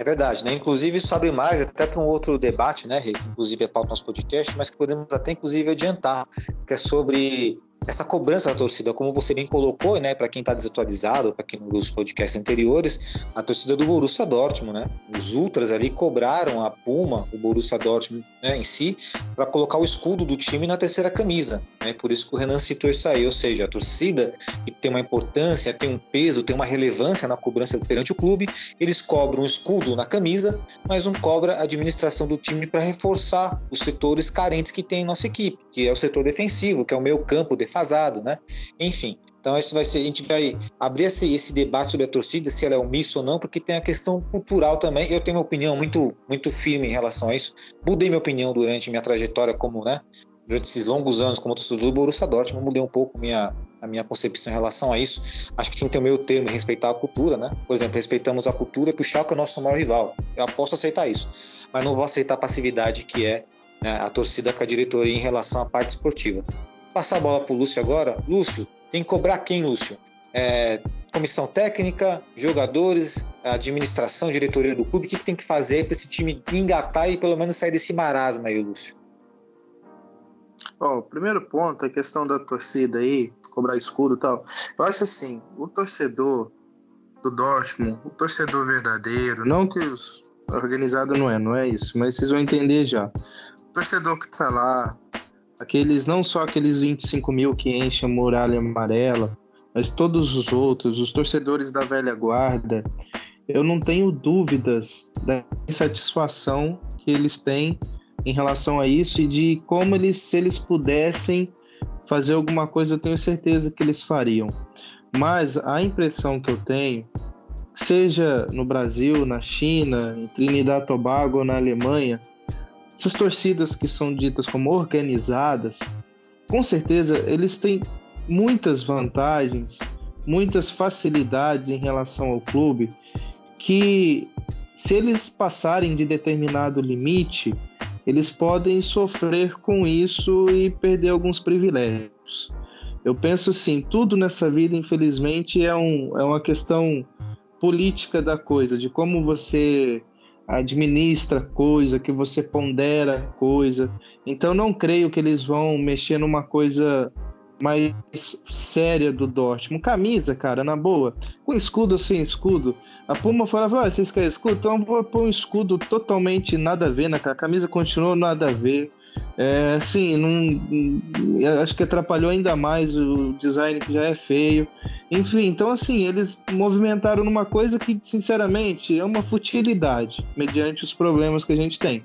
É verdade, né? Inclusive isso abre mais até para um outro debate, né, que inclusive é para o nosso podcast, mas que podemos até inclusive adiantar, que é sobre essa cobrança da torcida, como você bem colocou, né, para quem está desatualizado, para quem não viu os podcasts anteriores, a torcida do Borussia Dortmund, né, os ultras ali cobraram a Puma, o Borussia Dortmund né, em si, para colocar o escudo do time na terceira camisa, né, por isso que o Renan citou isso aí, ou seja, a torcida que tem uma importância, tem um peso, tem uma relevância na cobrança perante o clube, eles cobram o escudo na camisa, mas não cobra a administração do time para reforçar os setores carentes que tem em nossa equipe, que é o setor defensivo, que é o meio campo defasado, né? Enfim, então isso vai ser, a gente vai abrir esse, esse debate sobre a torcida, se ela é omissa ou não, porque tem a questão cultural também. Eu tenho uma opinião muito, muito firme em relação a isso. Mudei minha opinião durante minha trajetória como, né? Durante esses longos anos como torcedor do Borussia Dortmund, mudei um pouco minha, a minha concepção em relação a isso. Acho que tem que ter o meio termo e respeitar a cultura, né? Por exemplo, respeitamos a cultura que o Schalke é o nosso maior rival. Eu posso aceitar isso, mas não vou aceitar a passividade que é né, a torcida com a diretoria em relação à parte esportiva. Passar a bola para o Lúcio agora. Lúcio, tem que cobrar quem, Lúcio? É, comissão técnica, jogadores, administração, diretoria do clube, o que, que tem que fazer para esse time engatar e pelo menos sair desse marasmo aí, Lúcio? Ó, o primeiro ponto, a questão da torcida aí, cobrar escudo e tal. Eu acho assim, o torcedor do Dortmund, o torcedor verdadeiro, não que os organizado não é, não é isso, mas vocês vão entender já. O torcedor que tá lá, aqueles, não só aqueles 25 mil que enchem a muralha amarela, mas todos os outros, os torcedores da velha guarda, eu não tenho dúvidas da insatisfação que eles têm em relação a isso e de como eles, se eles pudessem fazer alguma coisa, eu tenho certeza que eles fariam. Mas a impressão que eu tenho, seja no Brasil, na China, em Trinidad e Tobago na Alemanha, essas torcidas que são ditas como organizadas, com certeza eles têm muitas vantagens, muitas facilidades em relação ao clube, que se eles passarem de determinado limite, eles podem sofrer com isso e perder alguns privilégios. Eu penso assim, tudo nessa vida, infelizmente, é, um, é uma questão política da coisa, de como você administra coisa, que você pondera coisa. Então não creio que eles vão mexer numa coisa mais séria do Dortmund. Camisa, cara, na boa. Com escudo ou sem escudo, a Puma falava, ah, vocês querem escudo? Então vou pôr um escudo totalmente nada a ver, né? A camisa continuou nada a ver. É, assim, não, acho que atrapalhou ainda mais o design que já é feio. Enfim, então assim, eles movimentaram numa coisa que, sinceramente, é uma futilidade, mediante os problemas que a gente tem.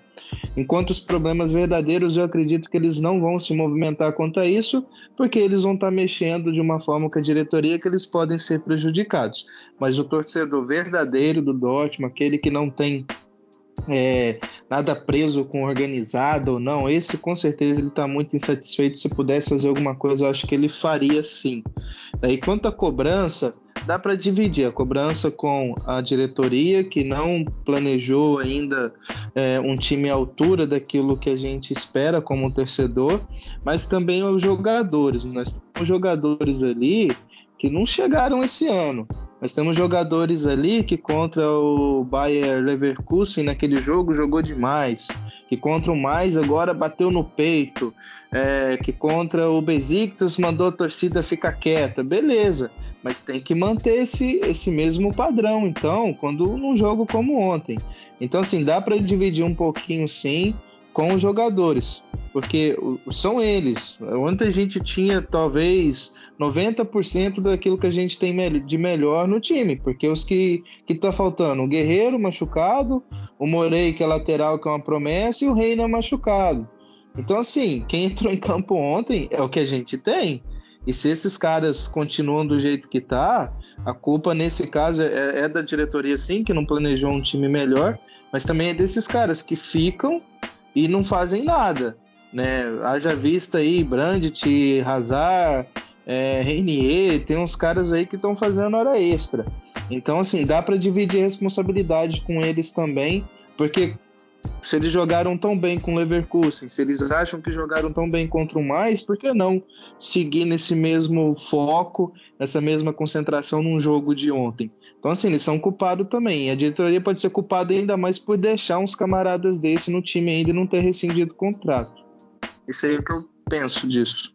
Enquanto os problemas verdadeiros, eu acredito que eles não vão se movimentar quanto a isso, porque eles vão estar mexendo de uma forma com a diretoria que eles podem ser prejudicados. Mas o torcedor verdadeiro do Dortmund, aquele que não tem é, nada preso com organizado ou não, esse com certeza ele está muito insatisfeito. Se pudesse fazer alguma coisa, eu acho que ele faria sim. Daí, quanto à cobrança, dá para dividir a cobrança com a diretoria, que não planejou ainda é, um time à altura daquilo que a gente espera como torcedor, mas também os jogadores. Nós temos jogadores ali que não chegaram esse ano. Nós temos jogadores ali que contra o Bayer Leverkusen naquele jogo jogou demais, que contra o Mais agora bateu no peito, é, que contra o Besiktas mandou a torcida ficar quieta, beleza, mas tem que manter esse, esse mesmo padrão, então, quando num jogo como ontem. Então, assim, dá para dividir um pouquinho sim com os jogadores, porque são eles. Ontem a gente tinha talvez 90% daquilo que a gente tem de melhor no time, porque os que, que tá faltando, o Guerreiro machucado, o Morei, que é lateral, que é uma promessa, e o Reina machucado. Então, assim, quem entrou em campo ontem é o que a gente tem. E se esses caras continuam do jeito que tá, a culpa nesse caso é, é da diretoria, sim, que não planejou um time melhor, mas também é desses caras que ficam e não fazem nada. Né? Haja vista aí, Brandt, Hazard, é, tem uns caras aí que estão fazendo hora extra. Então, assim, dá para dividir responsabilidade com eles também, porque se eles jogaram tão bem com o Leverkusen, se eles acham que jogaram tão bem contra o Mais, por que não seguir nesse mesmo foco, nessa mesma concentração num jogo de ontem? Então, assim, eles são culpados também. A diretoria pode ser culpada ainda mais por deixar uns camaradas desse no time ainda e não ter rescindido o contrato. Isso aí é o que eu penso disso.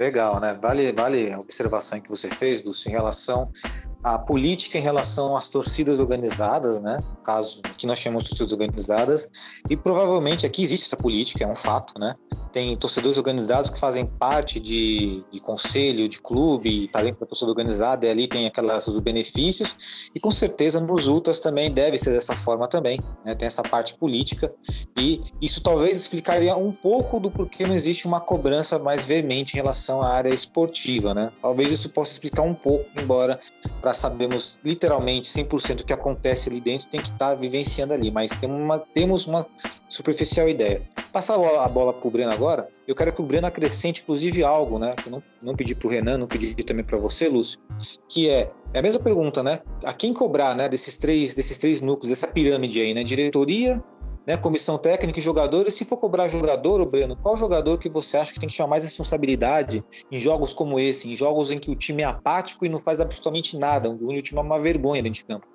Legal, né? Vale, vale a observação que você fez, Lúcio, em relação à política em relação às torcidas organizadas, né? Caso, que nós chamamos de torcidas organizadas, e provavelmente aqui existe essa política, é um fato, né? Tem torcedores organizados que fazem parte de, de conselho, de clube, tá dentro da torcida organizada, e ali tem aquelas, os benefícios, e com certeza nos ultras também deve ser dessa forma também, né? Tem essa parte política, e isso talvez explicaria um pouco do porquê não existe uma cobrança mais veemente em relação à área esportiva, né? Talvez isso possa explicar um pouco, embora para sabermos literalmente 100% o que acontece ali dentro, tem que estar tá vivenciando ali, mas tem uma, temos uma superficial ideia. Passar a bola para o Breno agora, eu quero que o Breno acrescente, inclusive, algo, né? Que eu não, não pedi para o Renan, não pedi também para você, Lúcio, que é, é a mesma pergunta, né? A quem cobrar, né? Desses três, desses três núcleos, dessa pirâmide aí, né? Diretoria, né, comissão técnica e jogadores. Se for cobrar jogador, Breno, qual jogador que você acha que tem que chamar mais responsabilidade em jogos como esse, em jogos em que o time é apático e não faz absolutamente nada, onde o time é uma vergonha dentro de campo?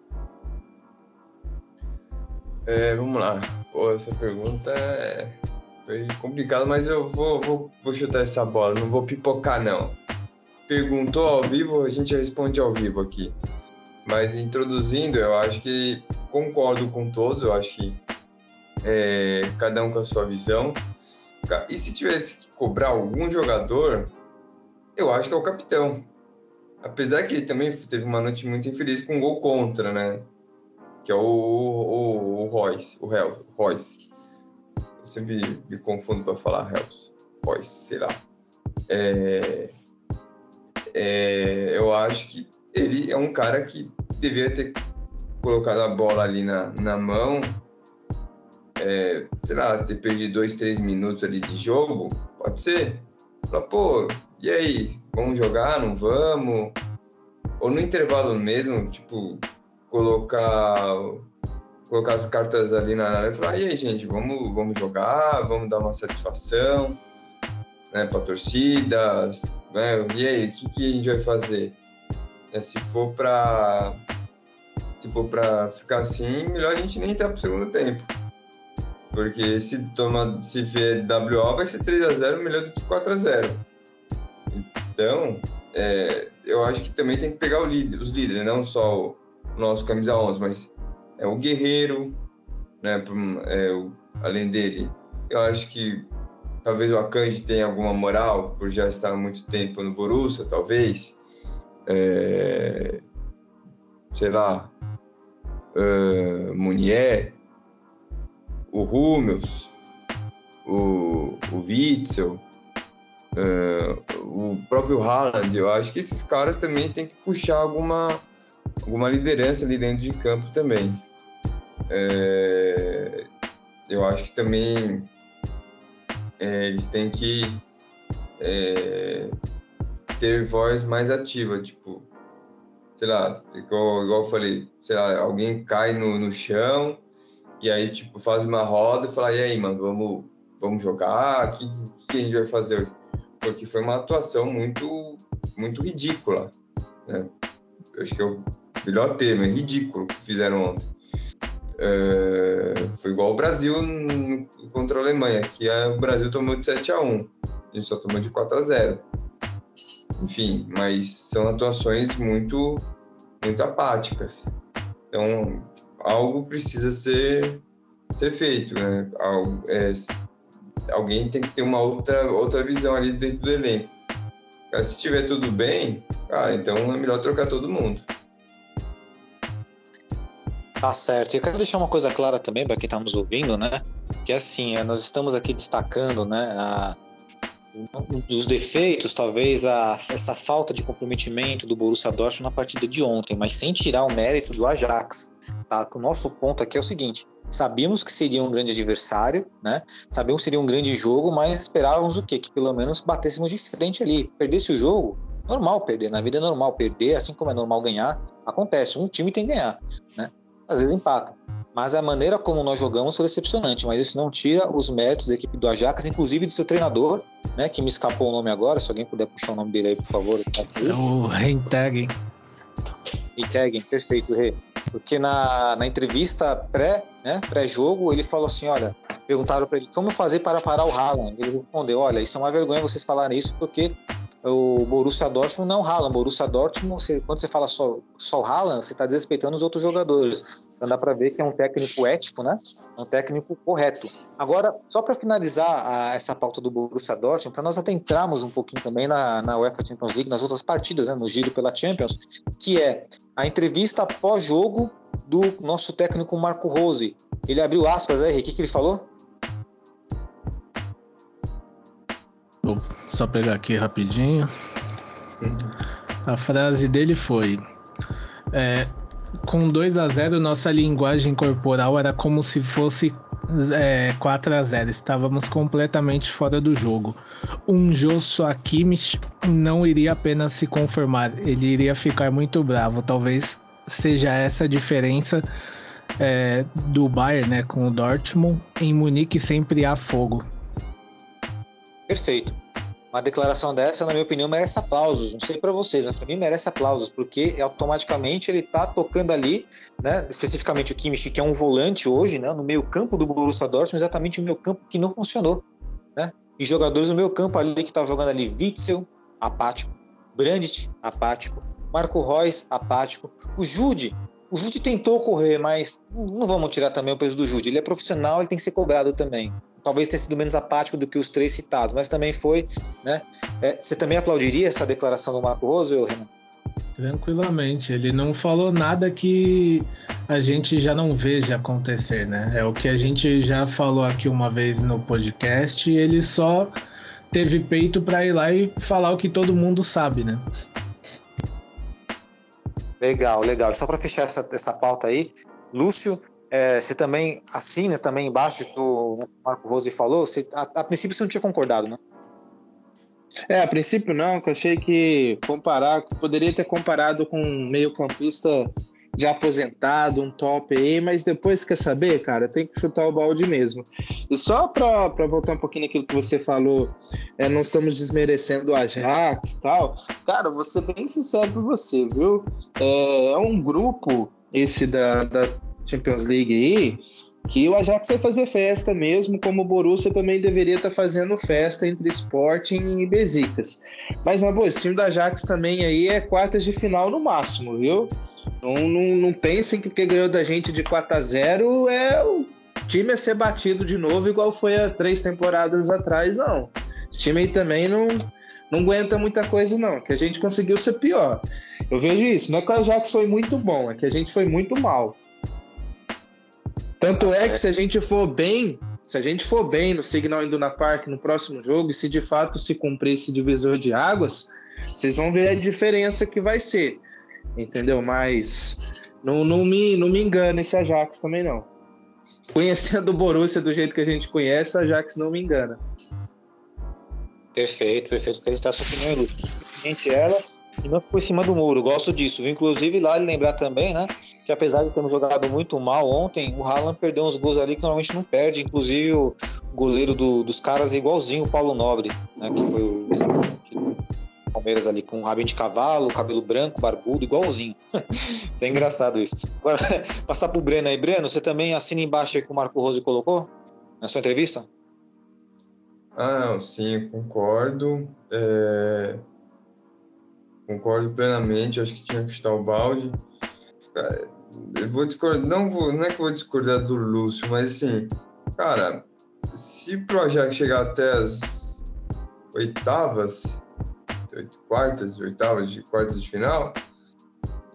É, vamos lá. Pô, essa pergunta é... foi complicada, mas eu vou, vou, vou chutar essa bola, não vou pipocar, não. Perguntou ao vivo, a gente responde ao vivo aqui. Mas introduzindo, eu acho que concordo com todos, eu acho que é, cada um com a sua visão. E se tivesse que cobrar algum jogador, eu acho que é o capitão. Apesar que ele também teve uma noite muito infeliz com um gol contra, né? Que é o, o, o Royce, o Royce. Eu sempre me confundo para falar Royce, Royce, sei lá. É, é, eu acho que ele é um cara que devia ter colocado a bola ali na, na mão é, sei lá, ter perdido dois, três minutos ali de jogo, pode ser. Fala, pô, e aí? Vamos jogar? Não vamos? Ou no intervalo mesmo, tipo, colocar colocar as cartas ali na área e falar, e aí, gente, vamos, vamos jogar, vamos dar uma satisfação né, para a torcida, né? e aí, o que, que a gente vai fazer? É, se for para se for para ficar assim, melhor a gente nem entrar pro segundo tempo. Porque se toma, se vier WO, vai ser 3 a 0 melhor do que 4 a 0 Então, é, eu acho que também tem que pegar líder, os líderes, não só o nosso camisa 11, mas é o Guerreiro, né, é, o, além dele. Eu acho que talvez o Akanji tenha alguma moral por já estar há muito tempo no Borussia, talvez. É, sei lá, uh, Munier, o Hummels, o, o Witzel, uh, o próprio Haaland, eu acho que esses caras também têm que puxar alguma, alguma liderança ali dentro de campo também. É, eu acho que também é, eles têm que é, ter voz mais ativa, tipo, sei lá, igual, igual eu falei, sei lá, alguém cai no, no chão, e aí, tipo, faz uma roda e fala, e aí, mano, vamos, vamos jogar? O que, que a gente vai fazer? Porque foi uma atuação muito, muito ridícula, né? Acho que é o melhor termo, é ridículo que fizeram ontem. É, foi igual o Brasil contra a Alemanha, que a, o Brasil tomou de 7 a 1 a gente só tomou de 4 a 0 Enfim, mas são atuações muito, muito apáticas. Então, algo precisa ser, ser feito, né? Algo, é, alguém tem que ter uma outra, outra visão ali dentro do elenco. Se tiver tudo bem, cara, então é melhor trocar todo mundo. Tá certo. E eu quero deixar uma coisa clara também para quem está nos ouvindo, né? Que é assim, é, nós estamos aqui destacando, né, a, dos defeitos, talvez a, essa falta de comprometimento do Borussia Dortmund na partida de ontem, mas sem tirar o mérito do Ajax. Tá? O nosso ponto aqui é o seguinte: sabíamos que seria um grande adversário, né? Sabíamos que seria um grande jogo, mas esperávamos o quê? Que pelo menos batêssemos de frente ali. Perdesse o jogo, normal perder. Na vida é normal perder, assim como é normal ganhar. Acontece, um time tem que ganhar, né? Às vezes empata. Mas a maneira como nós jogamos foi decepcionante, mas isso não tira os méritos da equipe do Ajax, inclusive do seu treinador, né? Que me escapou o nome agora, se alguém puder puxar o nome dele aí, por favor. É o Rentegen. Rentegen, perfeito, Rê. Porque na, na entrevista pré, né, pré-jogo, ele falou assim: olha, perguntaram para ele como fazer para parar o Haaland. Ele respondeu: olha, isso é uma vergonha vocês falarem isso, porque o Borussia Dortmund não Haaland. Borussia Dortmund, você, quando você fala só, só Haaland, você está desrespeitando os outros jogadores. Então dá para ver que é um técnico ético, né? É um técnico correto. Agora, só para finalizar a, essa pauta do Borussia Dortmund, para nós adentrarmos um pouquinho também na, na UEFA Champions League, nas outras partidas, né, no giro pela Champions, que é a entrevista pós-jogo do nosso técnico Marco Rose. Ele abriu aspas aí, o que, que ele falou? Só pegar aqui rapidinho. A frase dele foi: é, Com 2 a 0 nossa linguagem corporal era como se fosse é, 4 a 0 Estávamos completamente fora do jogo. Um Joshua Kimmich não iria apenas se conformar, ele iria ficar muito bravo. Talvez seja essa a diferença é, do Bayern né, com o Dortmund. Em Munique sempre há fogo. Perfeito. Uma declaração dessa, na minha opinião, merece aplausos. Não sei para vocês, mas para mim merece aplausos, porque automaticamente ele tá tocando ali, né? Especificamente o Kimmich, que é um volante hoje, né? No meio campo do Borussia Dortmund, exatamente o meio campo que não funcionou, né? E jogadores no meio campo ali que estavam jogando ali, Witzel, apático, Brandt, apático, Marco Reus, apático, o Jude, o Jude tentou correr, mas não vamos tirar também o peso do Jude. Ele é profissional, ele tem que ser cobrado também talvez tenha sido menos apático do que os três citados, mas também foi, né? É, você também aplaudiria essa declaração do Marco Rose, Renan? Tranquilamente, ele não falou nada que a gente já não veja acontecer, né? É o que a gente já falou aqui uma vez no podcast, e ele só teve peito para ir lá e falar o que todo mundo sabe, né? Legal, legal. Só para fechar essa, essa pauta aí, Lúcio, é, você também assina também embaixo que o Marco Rose falou? Você, a, a, princípio você não tinha concordado, né? É, a princípio não, que eu achei que comparar, poderia ter comparado com um meio-campista já aposentado, um top aí, mas depois quer saber, cara, tem que chutar o balde mesmo. E só para voltar um pouquinho naquilo que você falou, é, não estamos desmerecendo o Ajax tal. Cara, vou ser bem sincero para você, viu? É, é um grupo esse da, da Champions League aí, que o Ajax vai fazer festa mesmo, como o Borussia também deveria estar tá fazendo festa entre Sporting e Besiktas. Mas, na boa, esse time do Ajax também aí é quartas de final no máximo, viu? Não, não, não pensem que porque ganhou da gente de 4 a 0 é o time a ser batido de novo, igual foi há três temporadas atrás, não. Esse time aí também não, não aguenta muita coisa, não. Que a gente conseguiu ser pior. Eu vejo isso. Não é que o Ajax foi muito bom, é que a gente foi muito mal. Tanto é que se a gente for bem, se a gente for bem no Signal Iduna Park no próximo jogo, e se de fato se cumprir esse divisor de águas, vocês vão ver a diferença que vai ser. Entendeu? Mas não, não, me, não me engana esse Ajax também, não. Conhecendo o Borussia do jeito que a gente conhece, o Ajax não me engana. Perfeito, perfeito. Acreditar sua opinião, Lúcio. Gente, ela e não ficou em cima do muro. Gosto disso. Inclusive, lá ele lembrar também, né? Que apesar de termos jogado muito mal ontem, o Haaland perdeu uns gols ali que normalmente não perde. Inclusive, o goleiro do, dos caras é igualzinho o Paulo Nobre, né? Que foi o Palmeiras ali com rabinho de cavalo, cabelo branco, barbudo, igualzinho. é engraçado isso. Agora, passar pro Breno aí. Breno, você também assina embaixo aí que o Marco Rose colocou na sua entrevista? Ah, sim, concordo. É... Concordo plenamente, acho que tinha que chutar o balde. Eu vou discordar, não, vou, não é que eu vou discordar do Lúcio, mas assim, cara, se o projeto chegar até as oitavas, quartas, oitavas, de quartas de final,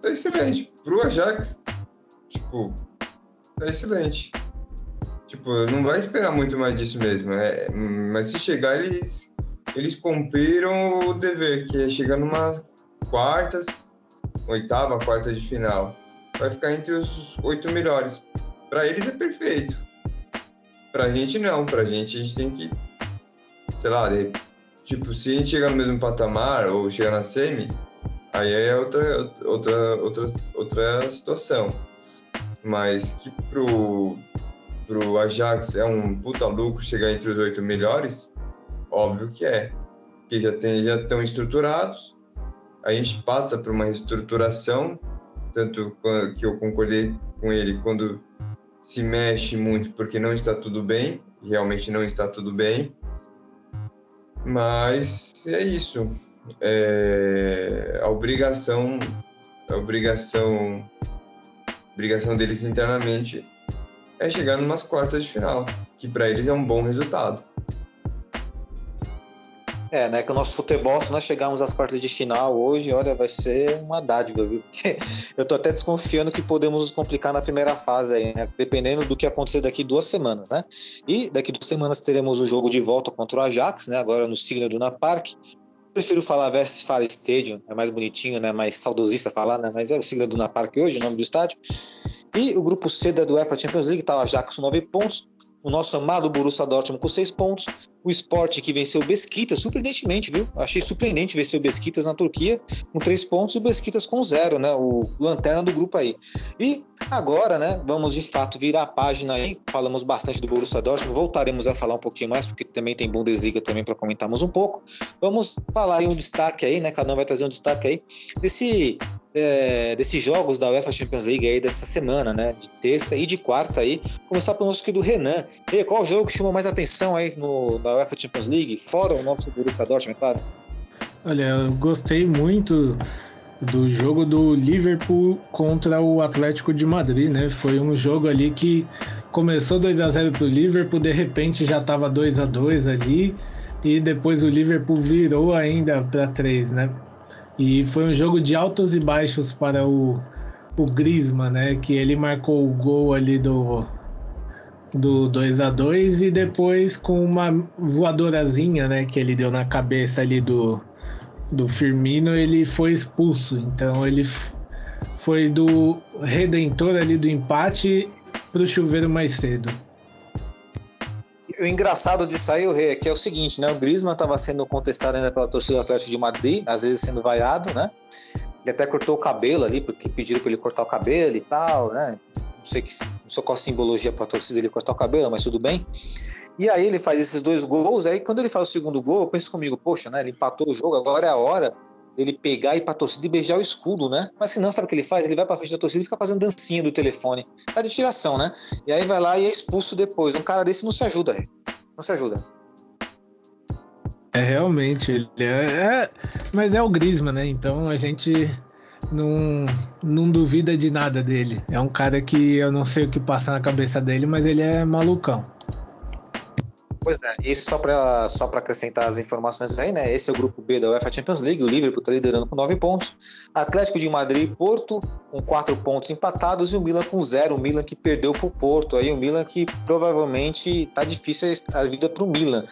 tá excelente. Pro Ajax, tipo, tá excelente. Tipo, não vai esperar muito mais disso mesmo. É, mas se chegar, eles, eles cumpriram o dever, que é chegar numa quartas, oitava, quarta de final. Vai ficar entre os oito melhores. Para eles é perfeito. Pra gente não, pra gente a gente tem que, sei lá, de, tipo, se a gente chegar no mesmo patamar ou chegar na semi, aí é outra, outra, outra, outra situação. Mas que pro, pro Ajax é um puta lucro chegar entre os oito melhores, óbvio que é. Porque já, tem, já estão estruturados, a gente passa por uma reestruturação, tanto que eu concordei com ele quando se mexe muito porque não está tudo bem, realmente não está tudo bem. Mas é isso. é, a obrigação, a obrigação, a obrigação deles internamente é chegar numas quartas de final, que para eles é um bom resultado. É, né? Que o nosso futebol, se nós chegarmos às quartas de final hoje, olha, vai ser uma dádiva, viu? Porque eu tô até desconfiando que podemos nos complicar na primeira fase aí, né? Dependendo do que acontecer daqui duas semanas, né? E daqui duas semanas teremos o jogo de volta contra o Ajax, né? Agora no Signo do Park. Prefiro falar Westfalen Stadium, é mais bonitinho, né? Mais saudosista falar, né? Mas é o Signo do Park hoje, o nome do estádio. E o grupo C da UEFA Champions League tá o Ajax com 9 pontos, o nosso amado Borussia Dortmund com 6 pontos, o Sport que venceu o Besquitas, surpreendentemente, viu? Achei surpreendente vencer o Besquitas na Turquia com três pontos e o Besquitas com zero, né? O lanterna do grupo aí. E agora, né? Vamos de fato virar a página aí. Falamos bastante do Borussia Dortmund, voltaremos a falar um pouquinho mais porque também tem Bundesliga também para comentarmos um pouco. Vamos falar aí um destaque aí, né? Cada um vai trazer um destaque aí desse é, desses jogos da UEFA Champions League aí dessa semana, né? De terça e de quarta aí. Começar pelo nosso querido Renan. E qual jogo que chamou mais atenção aí no, na UEFA Champions League? Fora o nosso Borussia Dortmund, claro. Olha, eu gostei muito do jogo do Liverpool contra o Atlético de Madrid, né? Foi um jogo ali que começou 2 a 0 para o Liverpool, de repente já estava 2 a 2 ali e depois o Liverpool virou ainda para 3, né? E foi um jogo de altos e baixos para o, o Griezmann, né? Que ele marcou o gol ali do, do 2 a 2 e depois com uma voadorazinha, né? Que ele deu na cabeça ali do, do Firmino, ele foi expulso. Então ele foi do redentor ali do empate para o chuveiro mais cedo o engraçado disso aí, o Rei, é que é o seguinte, né? O Griezmann estava sendo contestado ainda pela torcida do Atlético de Madrid, às vezes sendo vaiado, né? Ele até cortou o cabelo ali, porque pediram para ele cortar o cabelo e tal, né? Não sei, que, não sei qual simbologia para a torcida ele cortar o cabelo, mas tudo bem. E aí ele faz esses dois gols, aí quando ele faz o segundo gol, eu penso comigo, poxa, né? Ele empatou o jogo, agora é a hora ele pegar e ir pra torcida e beijar o escudo, né? Mas se não, sabe o que ele faz? Ele vai pra frente da torcida e fica fazendo dancinha do telefone. Tá de tiração, né? E aí vai lá e é expulso depois. Um cara desse não se ajuda, não se ajuda. É, realmente, ele é, é, Mas é o Grisma, né? Então a gente não, não duvida de nada dele. É um cara que eu não sei o que passa na cabeça dele, mas ele é malucão. Pois é, isso só para só acrescentar as informações aí, né? Esse é o grupo B da UEFA Champions League, o Liverpool está liderando com 9 pontos, Atlético de Madrid e Porto com 4 pontos empatados e o Milan com 0, o Milan que perdeu para o Porto, aí o Milan que provavelmente tá difícil a vida para o Milan.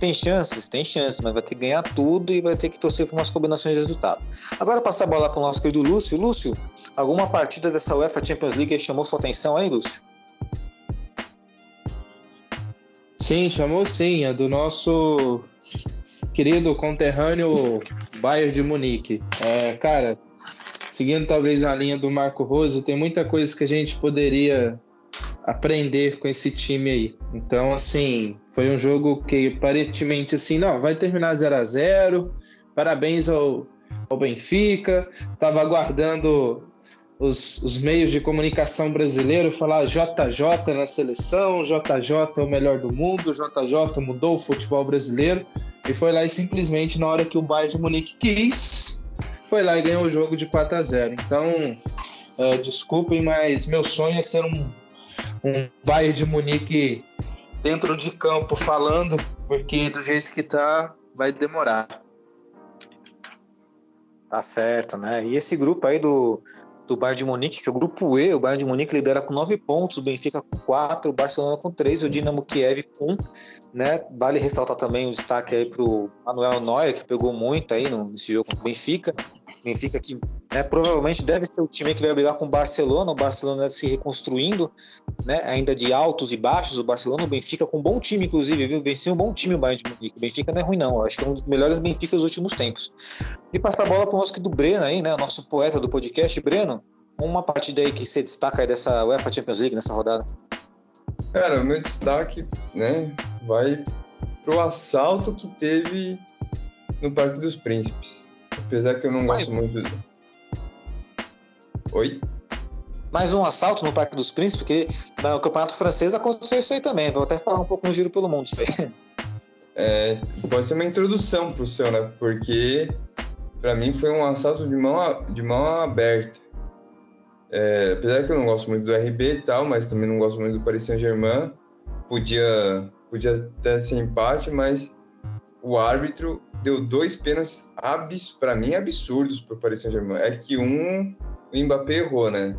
Tem chances? Tem chances, mas vai ter que ganhar tudo e vai ter que torcer por umas combinações de resultado. Agora passar a bola para o nosso querido Lúcio. Lúcio, alguma partida dessa UEFA Champions League chamou sua atenção aí, Lúcio? Sim, chamou sim, é do nosso querido conterrâneo Bayern de Munique. É, cara, seguindo talvez a linha do Marco Rose, tem muita coisa que a gente poderia aprender com esse time aí. Então, assim, foi um jogo que aparentemente assim, não, vai terminar 0 a 0 Parabéns ao, ao Benfica. Tava aguardando os, os, meios de comunicação brasileiro falar JJ na seleção, JJ é o melhor do mundo, JJ mudou o futebol brasileiro e foi lá e simplesmente na hora que o Bayern de Munique quis, foi lá e ganhou o jogo de 4 a 0. Então, uh, desculpem, mas meu sonho é ser um, um Bayern de Munique dentro de campo falando, porque do jeito que tá, vai demorar. Tá certo, né? E esse grupo aí do do Bayern de Munique, que é o grupo E, o Bayern de Munique lidera com 9 pontos, o Benfica com 4, o Barcelona com 3, o Dinamo Kiev com 1, né? Vale ressaltar também o destaque aí para o Manuel Neuer, que pegou muito aí nesse jogo com o Benfica, Benfica que né, provavelmente deve ser o time que vai brigar com o Barcelona, o Barcelona se reconstruindo, né, ainda de altos e baixos, o Barcelona, o Benfica com um bom time, inclusive, viu? Venceu um bom time o Bayern de Munique. O Benfica não é ruim, não. Eu acho que é um dos melhores Benfica dos últimos tempos. E passar a bola para o nosso do Breno aí, né? Nosso poeta do podcast, Breno. Uma partida aí que você destaca aí dessa UEFA Champions League nessa rodada. Cara, o meu destaque, né, vai pro assalto que teve no Parque dos Príncipes. Apesar que eu não gosto muito. Oi? Mais um assalto no Parque dos Príncipes, porque no Campeonato Francês aconteceu isso aí também. Vou até falar um pouco no Giro pelo Mundo isso aí. É, pode ser uma introdução pro seu, né? Porque para mim foi um assalto de mão, a, de mão aberta. É, apesar que eu não gosto muito do RB e tal, mas também não gosto muito do Paris Saint-Germain, podia, podia até ser empate, mas o árbitro deu dois pênaltis para mim absurdos para o Paris Saint-Germain. É que um o Mbappé errou, né?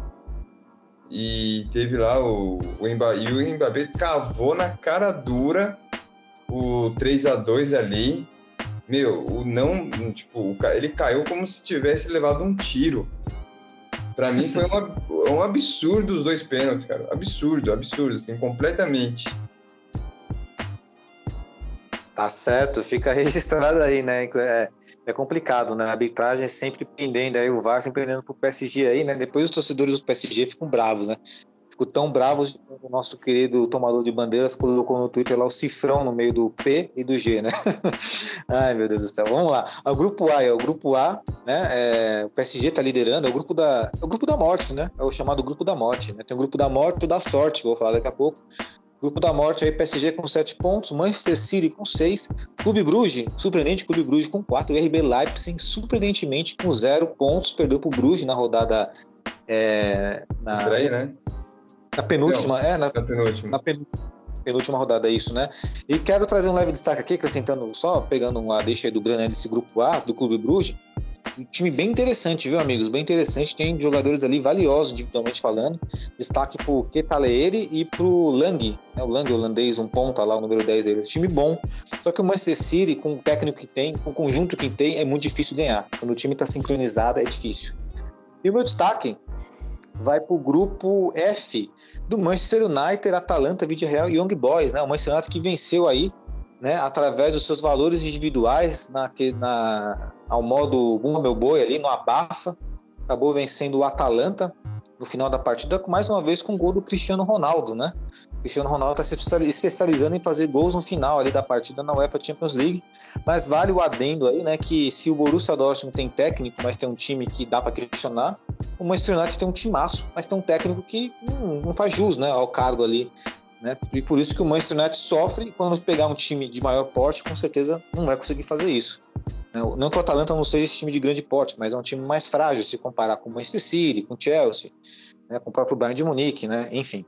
E teve lá o, o Mbappé, e o Mbappé cavou na cara dura o 3 a 2 ali. Meu, o não, tipo, ele caiu como se tivesse levado um tiro. Para mim foi um absurdo os dois pênaltis, cara. Absurdo, absurdo, assim, completamente. Tá certo, fica registrado aí, né? É, é complicado, né? A arbitragem sempre pendendo aí, o VAR sempre pendendo pro PSG aí, né? Depois os torcedores do PSG ficam bravos, né? Ficam tão bravos o nosso querido tomador de bandeiras colocou no Twitter lá o cifrão no meio do P e do G, né? Ai, meu Deus do céu. Vamos lá. O grupo A é o grupo A, né? É, o PSG tá liderando, é o grupo da, é o grupo da morte, né? É o chamado grupo da morte, né? Tem o grupo da morte e da sorte, vou falar daqui a pouco. Grupo da morte aí, PSG com 7 pontos, Manchester City com 6, Clube Bruges, surpreendente, Clube Bruges com 4, RB Leipzig, surpreendentemente, com 0 pontos, perdeu para o Bruges na rodada. É, na, Estranho, né? Na penúltima, Não, é, na, na penúltima. na penúltima, penúltima rodada, é isso, né? E quero trazer um leve destaque aqui, acrescentando, só pegando uma deixa aí do Breno desse grupo A, do Clube Bruges, um time bem interessante, viu, amigos? Bem interessante. Tem jogadores ali valiosos, individualmente falando. Destaque pro Ketaleere e pro Lang, né? o Lang holandês, um ponta lá, o número 10 dele. Time bom. Só que o Manchester City, com o técnico que tem, com o conjunto que tem, é muito difícil ganhar. Quando o time tá sincronizado, é difícil. E o meu destaque vai pro grupo F do Manchester United, Atalanta, Vídeo Real e Young Boys, né? O Manchester United que venceu aí né, através dos seus valores individuais na, na, ao modo Bumba Meu Boi ali no Abafa, acabou vencendo o Atalanta no final da partida, mais uma vez com o gol do Cristiano Ronaldo, né? Cristiano Ronaldo está se especializando em fazer gols no final ali da partida na UEFA Champions League, mas vale o adendo aí, né, que se o Borussia Dortmund tem técnico, mas tem um time que dá para questionar, o Manchester United tem um timaço, mas tem um técnico que não, não faz jus, né, ao cargo ali né? E por isso que o Manchester United sofre quando pegar um time de maior porte, com certeza não vai conseguir fazer isso. Não que o Atalanta não seja esse time de grande porte, mas é um time mais frágil se comparar com o Manchester City, com o Chelsea, né? com o próprio Bayern de Munique, né? enfim.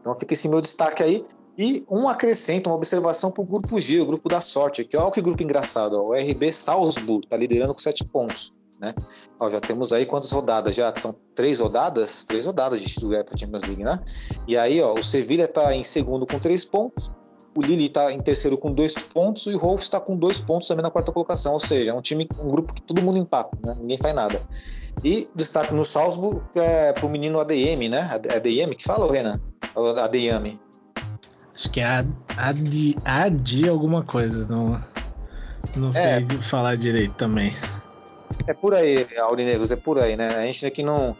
Então fica esse meu destaque aí. E um acrescento, uma observação para o grupo G, o grupo da sorte aqui. Olha que grupo engraçado. Ó. O RB Salzburg está liderando com sete pontos. Né? Ó, já temos aí quantas rodadas? Já são três rodadas? Três rodadas de do UEFA Champions League, né? E aí, ó, o Sevilha está em segundo com três pontos, o Lille está em terceiro com dois pontos e o Wolves está com dois pontos também na quarta colocação. Ou seja, é um time, um grupo que todo mundo empata, né? Ninguém faz nada. E destaque no Salzburg é, para o menino ADM, né? ADM que fala, Renan? ADM. Acho que é AD, AD alguma coisa, não, não é. sei falar direito também. É por aí, Aurinegros, é por aí, né? A gente aqui não.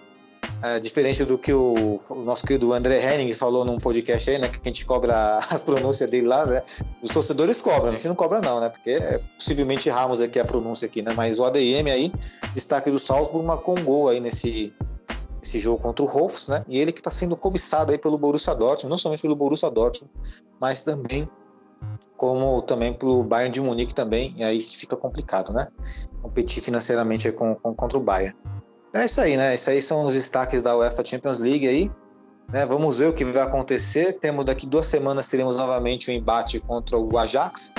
É, diferente do que o, o, nosso querido André Henning falou num podcast aí, né? Que a gente cobra as pronúncias dele lá, né? Os torcedores cobram, a gente não cobra, não, né? Porque é, possivelmente erramos aqui a pronúncia aqui, né? Mas o ADM aí, destaque do Salzburg, marcou um gol aí nesse, esse jogo contra o Hofs, né? E ele que está sendo cobiçado aí pelo Borussia Dortmund, não somente pelo Borussia Dortmund, mas também como também para o Bayern de Munique também, e aí que fica complicado, né? Competir financeiramente com, com, contra o Bayern. É isso aí, né? Isso aí são os destaques da UEFA Champions League aí. Né? Vamos ver o que vai acontecer. Temos daqui duas semanas teremos novamente o um embate contra o Ajax.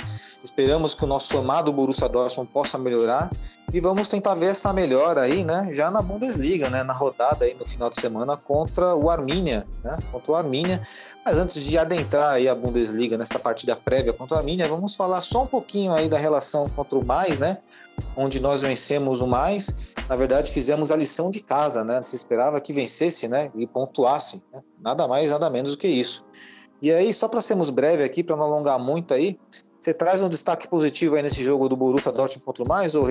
Esperamos que o nosso amado Borussia Dortmund possa melhorar e vamos tentar ver essa melhora aí, né? Já na Bundesliga, né? Na rodada aí no final de semana contra o Arminia, né? Contra o Arminia. Mas antes de adentrar aí a Bundesliga nessa partida prévia contra o Arminia, vamos falar só um pouquinho aí da relação contra o Mais, né? Onde nós vencemos o Mais. Na verdade, fizemos a lição de casa, né? Se esperava que vencesse, né? E pontuasse. Né? Nada mais, nada menos do que isso. E aí, só para sermos breves aqui, para não alongar muito aí, você traz um destaque positivo aí nesse jogo do Borussia Dortmund contra o Mais, ou?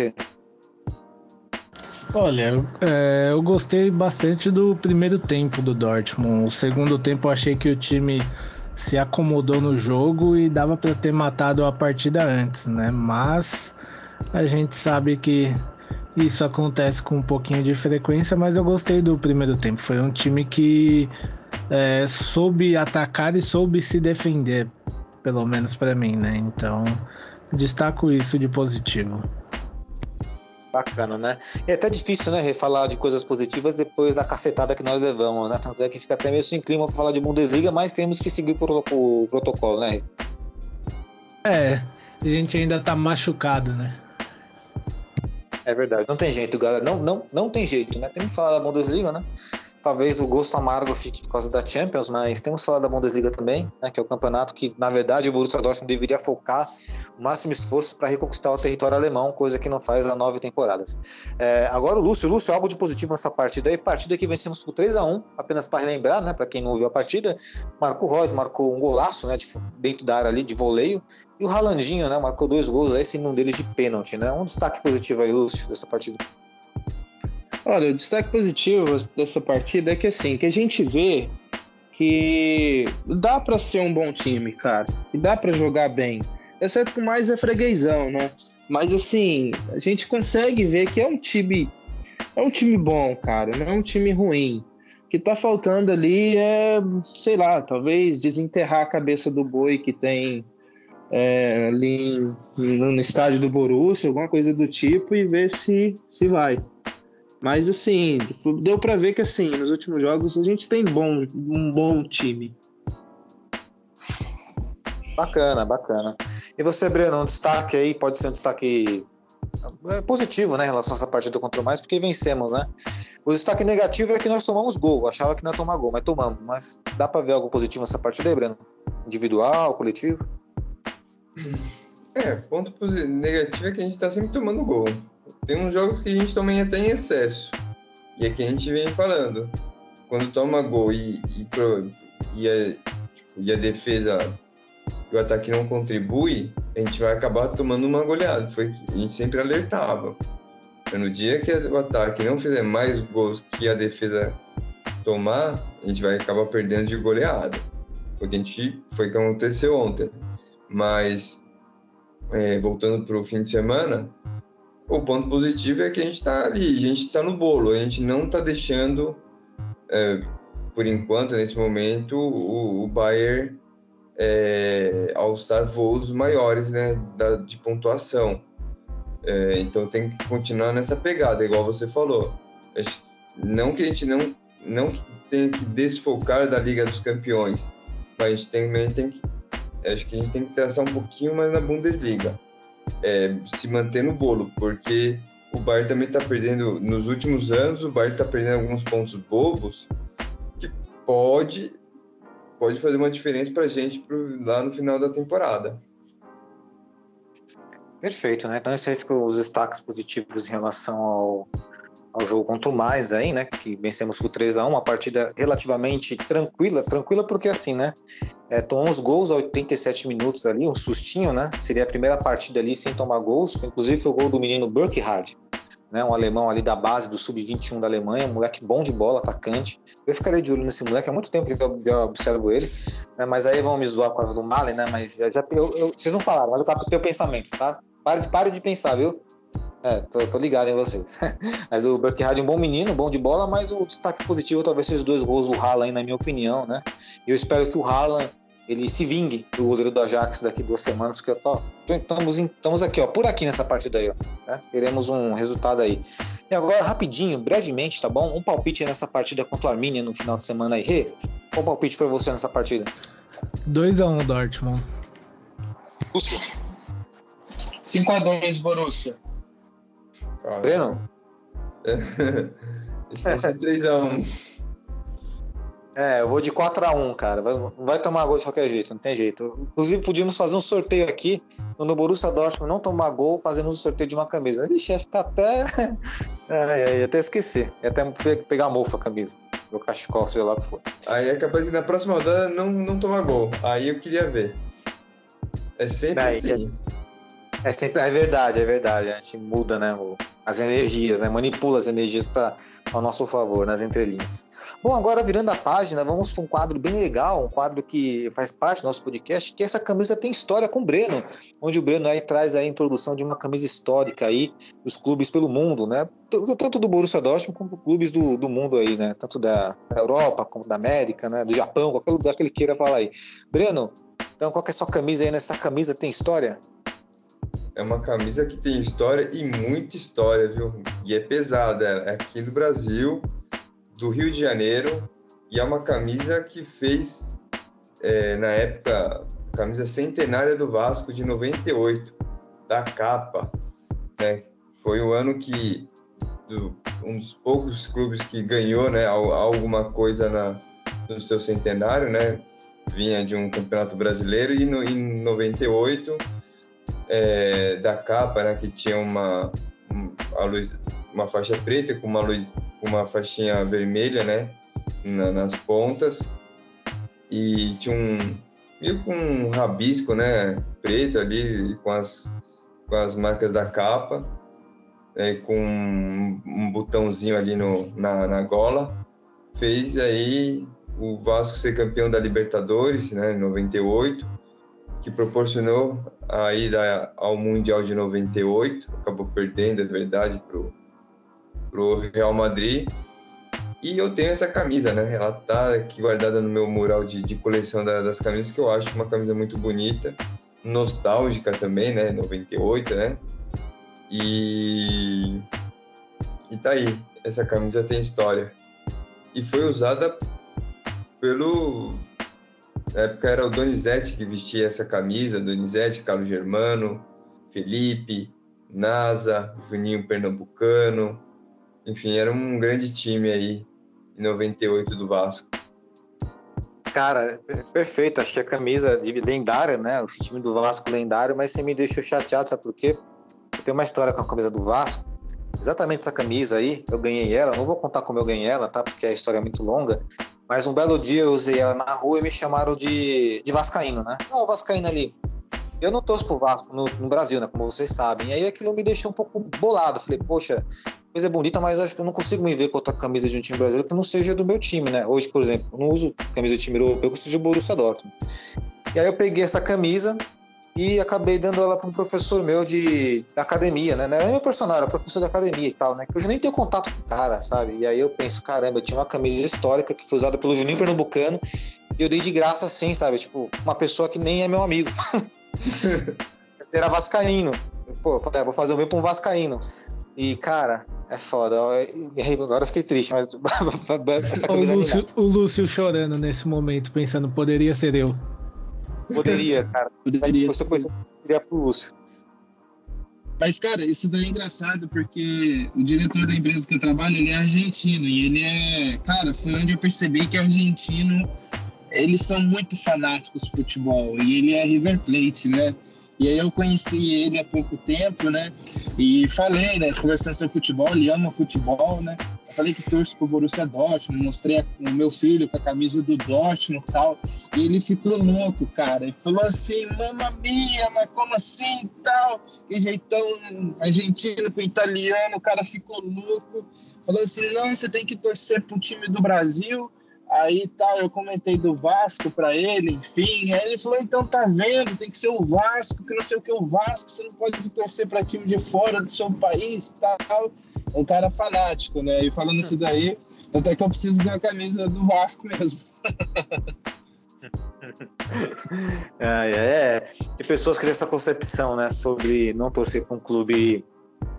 Olha, é, eu gostei bastante do primeiro tempo do Dortmund. O segundo tempo eu achei que o time se acomodou no jogo e dava para ter matado a partida antes, né? Mas a gente sabe que isso acontece com um pouquinho de frequência, mas eu gostei do primeiro tempo. Foi um time que é, soube atacar e soube se defender, pelo menos para mim, né? Então destaco isso de positivo. Bacana, né? E é até difícil, né, refalar de coisas positivas depois da cacetada que nós levamos, né? Tanto é que fica até meio sem clima para falar de Bundesliga, mas temos que seguir o protocolo, né? É, a gente ainda tá machucado, né? É verdade. Não tem jeito, galera. Não, não, não tem jeito, né? Temos que falar da Bundesliga, né? Talvez o gosto amargo fique por causa da Champions, mas temos falar da Bundesliga também, né? Que é o campeonato que, na verdade, o Borussia Dortmund deveria focar o máximo esforço para reconquistar o território alemão, coisa que não faz há nove temporadas. É, agora o Lúcio. Lúcio, algo de positivo nessa partida aí. Partida que vencemos por 3 a 1 apenas para relembrar, né? Para quem não viu a partida, Marco Reus marcou um golaço, né? De, dentro da área ali, de voleio. E o Ralandinho, né? Marcou dois gols aí, sendo um deles de pênalti, né? Um destaque positivo aí, Lúcio, dessa partida. Olha, o destaque positivo dessa partida é que assim, que a gente vê que dá para ser um bom time, cara, e dá para jogar bem, exceto com mais é freguesão, né? Mas assim, a gente consegue ver que é um time é um time bom, cara, não é um time ruim. O que tá faltando ali é, sei lá, talvez desenterrar a cabeça do boi que tem é, ali no estádio do Borussia, alguma coisa do tipo, e ver se, se vai. Mas assim, deu para ver que assim, nos últimos jogos a gente tem bom, um bom time. Bacana, bacana. E você, Breno, um destaque aí, pode ser um destaque é, positivo, né, em relação a essa partida contra o mais, porque vencemos, né? O destaque negativo é que nós tomamos gol. achava que não ia tomar gol, mas tomamos. Mas dá para ver algo positivo nessa partida aí, Breno? Individual, coletivo? É, ponto negativo é que a gente tá sempre tomando gol tem uns jogos que a gente também até em excesso. E é que a gente vem falando. Quando toma gol e, e, pro, e, a, tipo, e a defesa e o ataque não contribui, a gente vai acabar tomando uma goleada. Foi a gente sempre alertava. No dia que o ataque não fizer mais gols que a defesa tomar, a gente vai acabar perdendo de goleada. Foi, que a gente, foi que aconteceu ontem. Mas, é, voltando para o fim de semana, o ponto positivo é que a gente está ali, a gente está no bolo, a gente não está deixando, é, por enquanto, nesse momento, o, o Bayern é, alçar voos maiores né, da, de pontuação. É, então tem que continuar nessa pegada, igual você falou. Não que a gente não, não que tenha que desfocar da Liga dos Campeões, mas a gente também tem que. Acho que a gente tem que traçar um pouquinho mais na Bundesliga é, se manter no bolo, porque o Bayern também está perdendo, nos últimos anos, o Bayern está perdendo alguns pontos bobos que pode, pode fazer uma diferença para a gente pro, lá no final da temporada. Perfeito, né? Então, esse aí ficam os destaques positivos em relação ao, ao jogo contra o Mais aí, né? Que vencemos por 3 a 1 uma partida relativamente tranquila, tranquila porque assim, né? É, uns gols aos 87 minutos ali, um sustinho, né? Seria a primeira partida ali sem tomar gols, inclusive foi o gol do menino Burkhardt, né? Um alemão ali da base do sub-21 da Alemanha, um moleque bom de bola, atacante. Eu ficaria de olho nesse moleque, há muito tempo que eu, observo ele, né? Mas aí vão me zoar com a do Malen, né? Mas já, eu, eu, vocês não falaram, mas eu captei o pensamento, tá? Pare de, pare de pensar, viu? É, tô, tô, ligado em vocês. mas o Burkhardt é um bom menino, bom de bola, mas o destaque positivo talvez seja os dois gols do Haaland, na minha opinião, né? E eu espero que o Haaland ele se vingue do goleiro do Ajax daqui duas semanas, porque ó, estamos, estamos aqui, ó, por aqui nessa partida aí, ó, né? Queremos um resultado aí. E agora, rapidinho, brevemente, tá bom? Um palpite nessa partida contra o Arminia no final de semana aí. Rê, qual palpite para você nessa partida? 2x1 um, Dortmund. Lúcio. 5x2 Borussia. Breno? Acho que 3x1. É, eu vou de 4x1, cara. Vai, vai tomar gol de qualquer jeito, não tem jeito. Inclusive, podíamos fazer um sorteio aqui, no Borussia Dortmund não tomar gol, fazendo um sorteio de uma camisa. Ixi, ia ficar até. é, ia até esquecer. Ia até pegar a mofa a camisa. Meu cachecol, sei lá o que for. Aí é capaz de na próxima rodada não, não tomar gol. Aí eu queria ver. É sempre Daí, assim. É, é sempre. É verdade, é verdade. A gente muda, né? O as energias, né? manipula as energias para ao nosso favor, nas entrelinhas. Bom, agora virando a página, vamos para um quadro bem legal, um quadro que faz parte do nosso podcast, que essa camisa tem história com o Breno, onde o Breno aí traz a introdução de uma camisa histórica aí dos clubes pelo mundo, né? Tanto do Borussia Dortmund como clubes do, do mundo aí, né? Tanto da Europa como da América, né? Do Japão, qualquer lugar que ele queira falar aí. Breno, então qual que é a sua camisa aí? Nessa camisa tem história? É uma camisa que tem história e muita história, viu? E é pesada, é aqui do Brasil, do Rio de Janeiro, e é uma camisa que fez, é, na época, camisa centenária do Vasco de 98, da capa. Né? Foi o ano que do, um dos poucos clubes que ganhou né, alguma coisa na, no seu centenário, né? Vinha de um campeonato brasileiro e no, em 98 é, da capa, né, que tinha uma a luz, uma faixa preta com uma luz, uma faixinha vermelha, né, na, nas pontas. E tinha um meio com um rabisco, né, preto ali com as com as marcas da capa, né, com um, um botãozinho ali no, na, na gola, fez aí o Vasco ser campeão da Libertadores, né, em 98, que proporcionou a ida ao Mundial de 98, acabou perdendo, é verdade, pro, pro Real Madrid. E eu tenho essa camisa, né? Ela tá aqui guardada no meu mural de, de coleção da, das camisas, que eu acho uma camisa muito bonita, nostálgica também, né? 98, né? E, e tá aí, essa camisa tem história. E foi usada pelo. Na época era o Donizete que vestia essa camisa, Donizete, Carlos Germano, Felipe, Nasa, Juninho Pernambucano. Enfim, era um grande time aí em 98 do Vasco. Cara, perfeito. Achei a camisa lendária, né? O time do Vasco lendário, mas você me deixou chateado, sabe por quê? Tem uma história com a camisa do Vasco. Exatamente essa camisa aí, eu ganhei ela. Não vou contar como eu ganhei ela, tá? Porque a história é muito longa. Mas um belo dia eu usei ela na rua e me chamaram de, de Vascaíno, né? Ó, oh, Vascaíno ali. Eu não torço pro Vasco no, no, Brasil, né? Como vocês sabem. E aí aquilo me deixou um pouco bolado. Falei, poxa, camisa é bonita, mas acho que eu não consigo me ver com outra camisa de um time brasileiro que não seja do meu time, né? Hoje, por exemplo, eu não uso camisa de time europeu que seja o Borussia Dortmund. E aí eu peguei essa camisa, e acabei dando ela para um professor meu de academia, né? Não era meu personagem, era professor da academia e tal, né? Que eu já nem tenho contato com o cara, sabe? E aí eu penso, caramba, eu tinha uma camisa histórica que foi usada pelo Juninho Pernambucano e eu dei de graça assim, sabe? Tipo, uma pessoa que nem é meu amigo. era vascaíno. Pô, falei, ah, vou fazer o meu para um vascaíno. E, cara, é foda. Agora eu fiquei triste, mas essa camisa o Lúcio, o Lúcio chorando nesse momento, pensando, poderia ser eu. Poderia, cara. Poderia. Você poderia pro Lúcio. Mas, cara, isso daí é engraçado porque o diretor da empresa que eu trabalho, ele é argentino e ele é... Cara, foi onde eu percebi que argentino, eles são muito fanáticos de futebol e ele é River Plate, né? E aí eu conheci ele há pouco tempo, né? E falei, né? Conversando sobre futebol, ele ama futebol, né? Eu falei que torço pro Borussia Dortmund, mostrei o meu filho com a camisa do Dortmund e tal. E ele ficou louco, cara. Ele falou assim, mamma mia, mas como assim e tal? Que jeitão argentino com italiano, o cara ficou louco. Falou assim, não, você tem que torcer pro time do Brasil Aí tal, eu comentei do Vasco para ele, enfim. Aí ele falou: então tá vendo, tem que ser o Vasco, que não sei o que o Vasco, você não pode torcer para time de fora do seu país tal. Um cara fanático, né? E falando isso daí, até que eu preciso de uma camisa do Vasco mesmo. é, é, tem pessoas que têm essa concepção, né, sobre não torcer para um clube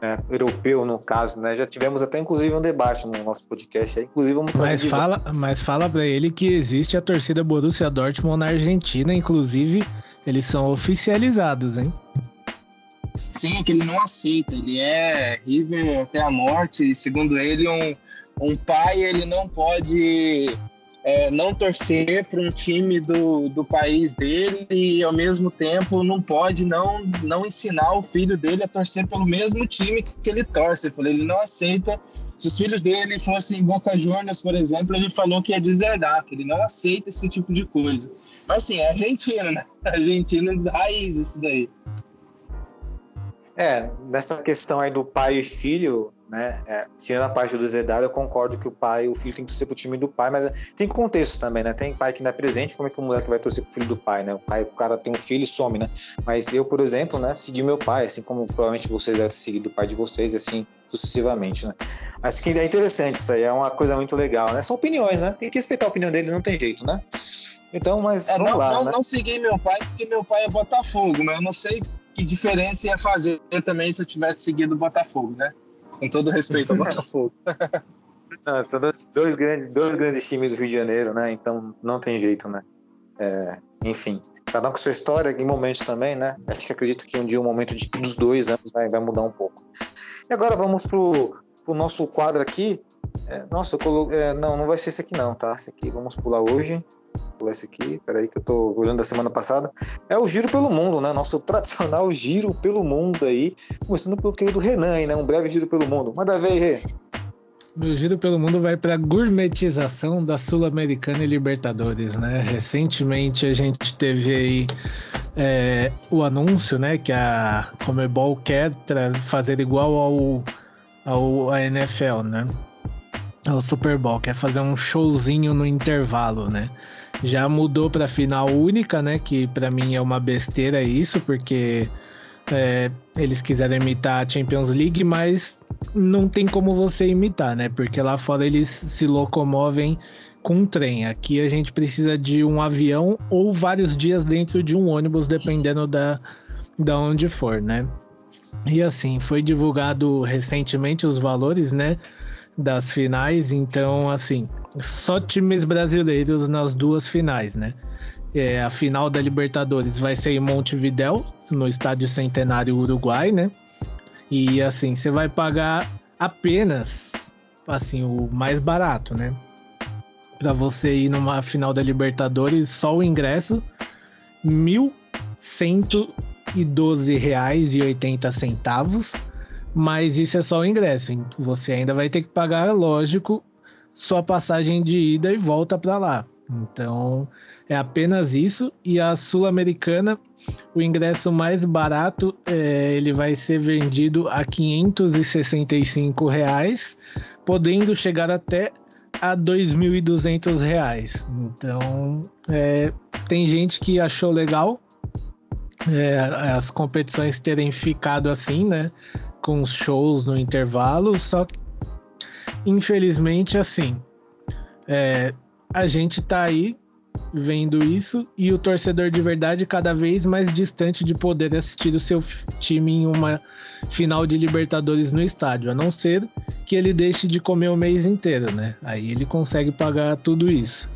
né, europeu no caso, né? Já tivemos até inclusive um debate no nosso podcast, aí, inclusive vamos Mas fala, mas fala para ele que existe a torcida Borussia Dortmund na Argentina, inclusive eles são oficializados, hein? Sim, é que ele não aceita, ele é River até a morte, e segundo ele um, um pai ele não pode é, não torcer para um time do, do país dele e ao mesmo tempo não pode não, não ensinar o filho dele a torcer pelo mesmo time que ele torce. Ele falou, ele não aceita. Se os filhos dele fossem Boca Juniors, por exemplo, ele falou que ia deserdar, que ele não aceita esse tipo de coisa. Mas assim, é argentino, né? Argentino raiz isso daí. É, nessa questão aí do pai e filho, né? É, tirando a parte do Zedar, eu concordo que o pai, o filho tem que torcer pro time do pai, mas tem contexto também, né? Tem pai que não é presente, como é que o moleque vai torcer pro filho do pai, né? O pai, o cara tem um filho e some, né? Mas eu, por exemplo, né, segui meu pai, assim como provavelmente vocês devem seguir do pai de vocês, assim, sucessivamente, né? Mas que é interessante isso aí, é uma coisa muito legal, né? São opiniões, né? Tem que respeitar a opinião dele, não tem jeito, né? Então, mas é, não, lá, não, né? não segui meu pai porque meu pai é Botafogo, mas eu não sei que diferença ia fazer também se eu tivesse seguido o Botafogo, né? Com todo respeito ao Botafogo. Não, são dois grandes, dois grandes times do Rio de Janeiro, né? Então não tem jeito, né? É, enfim, cada um com sua história, em momentos também, né? Acho que acredito que um dia o um momento de, dos dois anos vai, vai mudar um pouco. E agora vamos pro, pro nosso quadro aqui. É, nossa, colo... É, não, não vai ser esse aqui não, tá? Esse aqui vamos pular hoje. Pular esse aqui, peraí que eu tô olhando da semana passada. É o Giro pelo Mundo, né? Nosso tradicional Giro pelo Mundo aí. Começando pelo querido Renan aí, né? Um breve Giro pelo Mundo. Manda ver aí, Rê. Meu giro pelo mundo vai para a gourmetização da Sul-Americana e Libertadores, né? Recentemente a gente teve aí é, o anúncio, né, que a Comebol quer fazer igual ao, ao a NFL, né? Ao Super Bowl, quer fazer um showzinho no intervalo, né? Já mudou para final única, né? Que para mim é uma besteira isso, porque é, eles quiseram imitar a Champions League, mas não tem como você imitar, né? Porque lá fora eles se locomovem com um trem. Aqui a gente precisa de um avião ou vários dias dentro de um ônibus, dependendo da, da onde for, né? E assim, foi divulgado recentemente os valores, né? Das finais, então, assim, só times brasileiros nas duas finais, né? É, a final da Libertadores vai ser em Montevidéu, no Estádio Centenário Uruguai, né? E assim, você vai pagar apenas assim o mais barato, né? Para você ir numa final da Libertadores, só o ingresso R$ 1.112,80, mas isso é só o ingresso. Você ainda vai ter que pagar, lógico, sua passagem de ida e volta para lá. Então, é apenas isso. E a Sul-Americana, o ingresso mais barato, é, ele vai ser vendido a 565 reais, podendo chegar até a 2.200 reais. Então, é, tem gente que achou legal é, as competições terem ficado assim, né? Com os shows no intervalo, só que infelizmente assim. É, a gente tá aí vendo isso e o torcedor de verdade cada vez mais distante de poder assistir o seu time em uma final de Libertadores no estádio, a não ser que ele deixe de comer o mês inteiro, né? Aí ele consegue pagar tudo isso.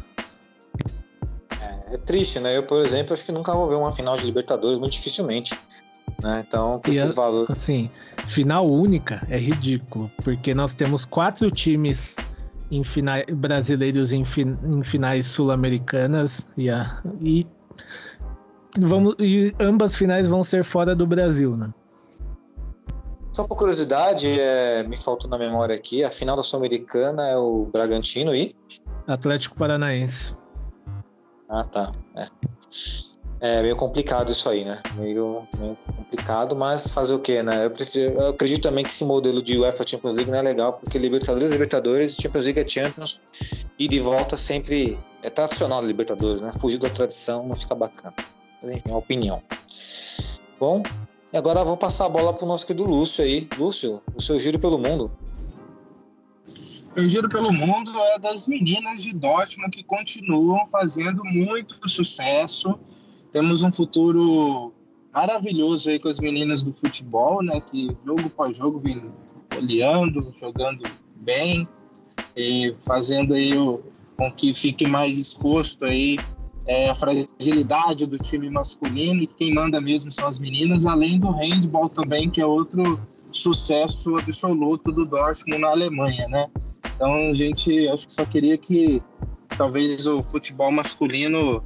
É, é triste, né? Eu, por exemplo, acho que nunca vou ver uma final de Libertadores, muito dificilmente. Né? Então, com esses valores. Assim, final única é ridículo, porque nós temos quatro times em finais brasileiros em, fin, em finais sul-americanas e, e vamos e ambas finais vão ser fora do Brasil, né? Só por curiosidade, é, me faltou na memória aqui, a final da Sul-Americana é o Bragantino e Atlético Paranaense. Ah, tá. É. É meio complicado isso aí, né? Meio, meio complicado, mas fazer o quê, né? Eu, eu, acredito também que esse modelo de UEFA Champions League não é legal, porque Libertadores, Libertadores, Champions League é Champions, e de volta sempre é tradicional da Libertadores, né? Fugir da tradição não fica bacana. Mas enfim, é uma opinião. Bom, e agora vou passar a bola pro nosso querido Lúcio aí. Lúcio, o seu giro pelo mundo. O giro pelo mundo é das meninas de Dortmund que continuam fazendo muito sucesso temos um futuro maravilhoso aí com as meninas do futebol, né? Que jogo após jogo vem olhando, jogando bem e fazendo aí o, com que fique mais exposto aí é, a fragilidade do time masculino e quem manda mesmo são as meninas, além do handball também, que é outro sucesso absoluto do Dortmund na Alemanha, né? Então, a gente acho que só queria que talvez o futebol masculino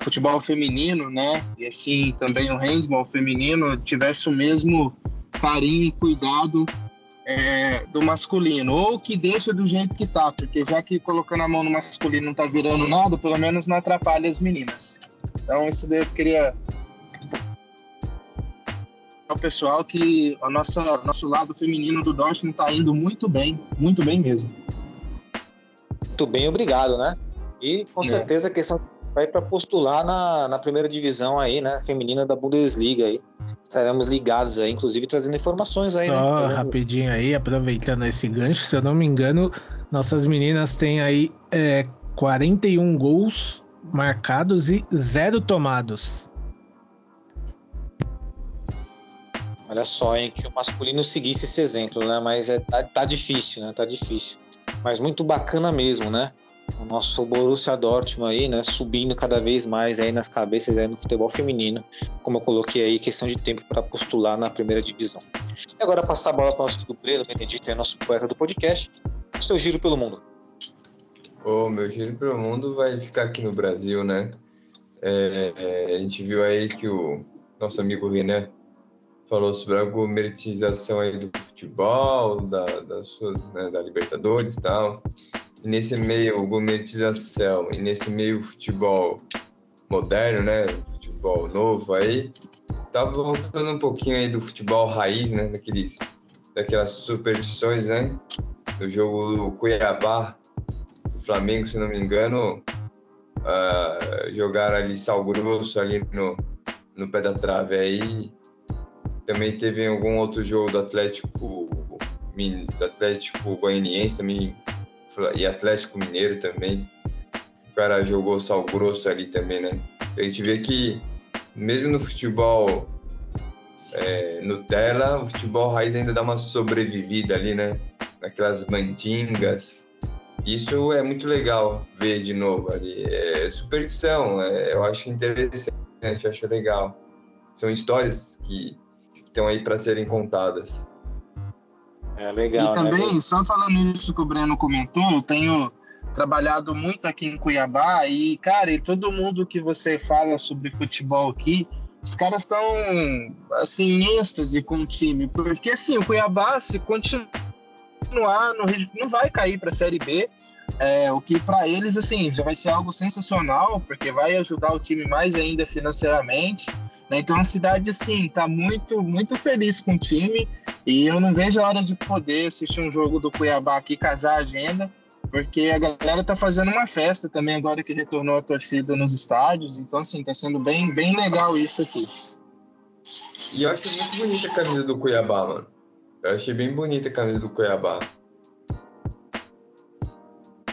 futebol feminino, né? E assim também o handball feminino tivesse o mesmo carinho e cuidado é, do masculino, ou que deixa do jeito que tá, porque já que colocando a mão no masculino não tá virando nada, pelo menos não atrapalha as meninas. Então isso daí eu queria ao pessoal que a nossa nosso lado feminino do Dortmund tá indo muito bem, muito bem mesmo. Muito bem, obrigado, né? E com é. certeza a questão vai para postular na, na primeira divisão aí, né, feminina da Bundesliga aí. Estaremos ligados aí, inclusive trazendo informações aí, Só né? rapidinho aí, aproveitando esse gancho, se eu não me engano, nossas meninas têm aí é, 41 gols marcados e zero tomados. Olha só, hein, que o masculino seguisse esse exemplo, né? Mas é, tá, tá difícil, né? Tá difícil. Mas muito bacana mesmo, né? O nosso Borussia Dortmund aí, né? Subindo cada vez mais aí nas cabeças aí no futebol feminino, como eu coloquei aí, questão de tempo para postular na primeira divisão. E agora passar a bola para o nosso amigo Breno Benedito, é nosso poeta do podcast. Seu giro pelo mundo. O meu giro pelo mundo vai ficar aqui no Brasil, né? É, é, a gente viu aí que o nosso amigo Renan falou sobre a gourmetização aí do futebol, da, da, sua, né, da Libertadores e tal. Nesse meio gourmetização e nesse meio futebol moderno, né, futebol novo aí, tá voltando um pouquinho aí do futebol raiz, né, daqueles, daquelas superstições, né, do jogo do Cuiabá, do Flamengo, se não me engano, uh, jogaram ali sal grosso ali no, no pé da trave aí. Também teve algum outro jogo do Atlético, do Atlético Goianiense também e Atlético Mineiro também. O cara jogou sal grosso ali também, né? A gente vê que mesmo no futebol é, Nutella, o futebol raiz ainda dá uma sobrevivida ali, né? Naquelas mandingas. Isso é muito legal ver de novo ali. É superstição, é, eu acho interessante, acho legal. São histórias que estão aí para serem contadas. É legal. E também, né? só falando isso que o Breno comentou, eu tenho trabalhado muito aqui em Cuiabá e, cara, e todo mundo que você fala sobre futebol aqui, os caras estão, assim, em êxtase com o time, porque, assim, o Cuiabá, se continuar, no, não vai cair para a Série B, é, o que para eles, assim, já vai ser algo sensacional, porque vai ajudar o time mais ainda financeiramente. Né? Então a cidade, assim, tá muito, muito feliz com o time e eu não vejo a hora de poder assistir um jogo do Cuiabá aqui, casar a agenda, porque a galera tá fazendo uma festa também agora que retornou a torcida nos estádios. Então, assim, tá sendo bem, bem legal isso aqui. E eu achei muito bonita a camisa do Cuiabá, mano. Eu achei bem bonita a camisa do Cuiabá.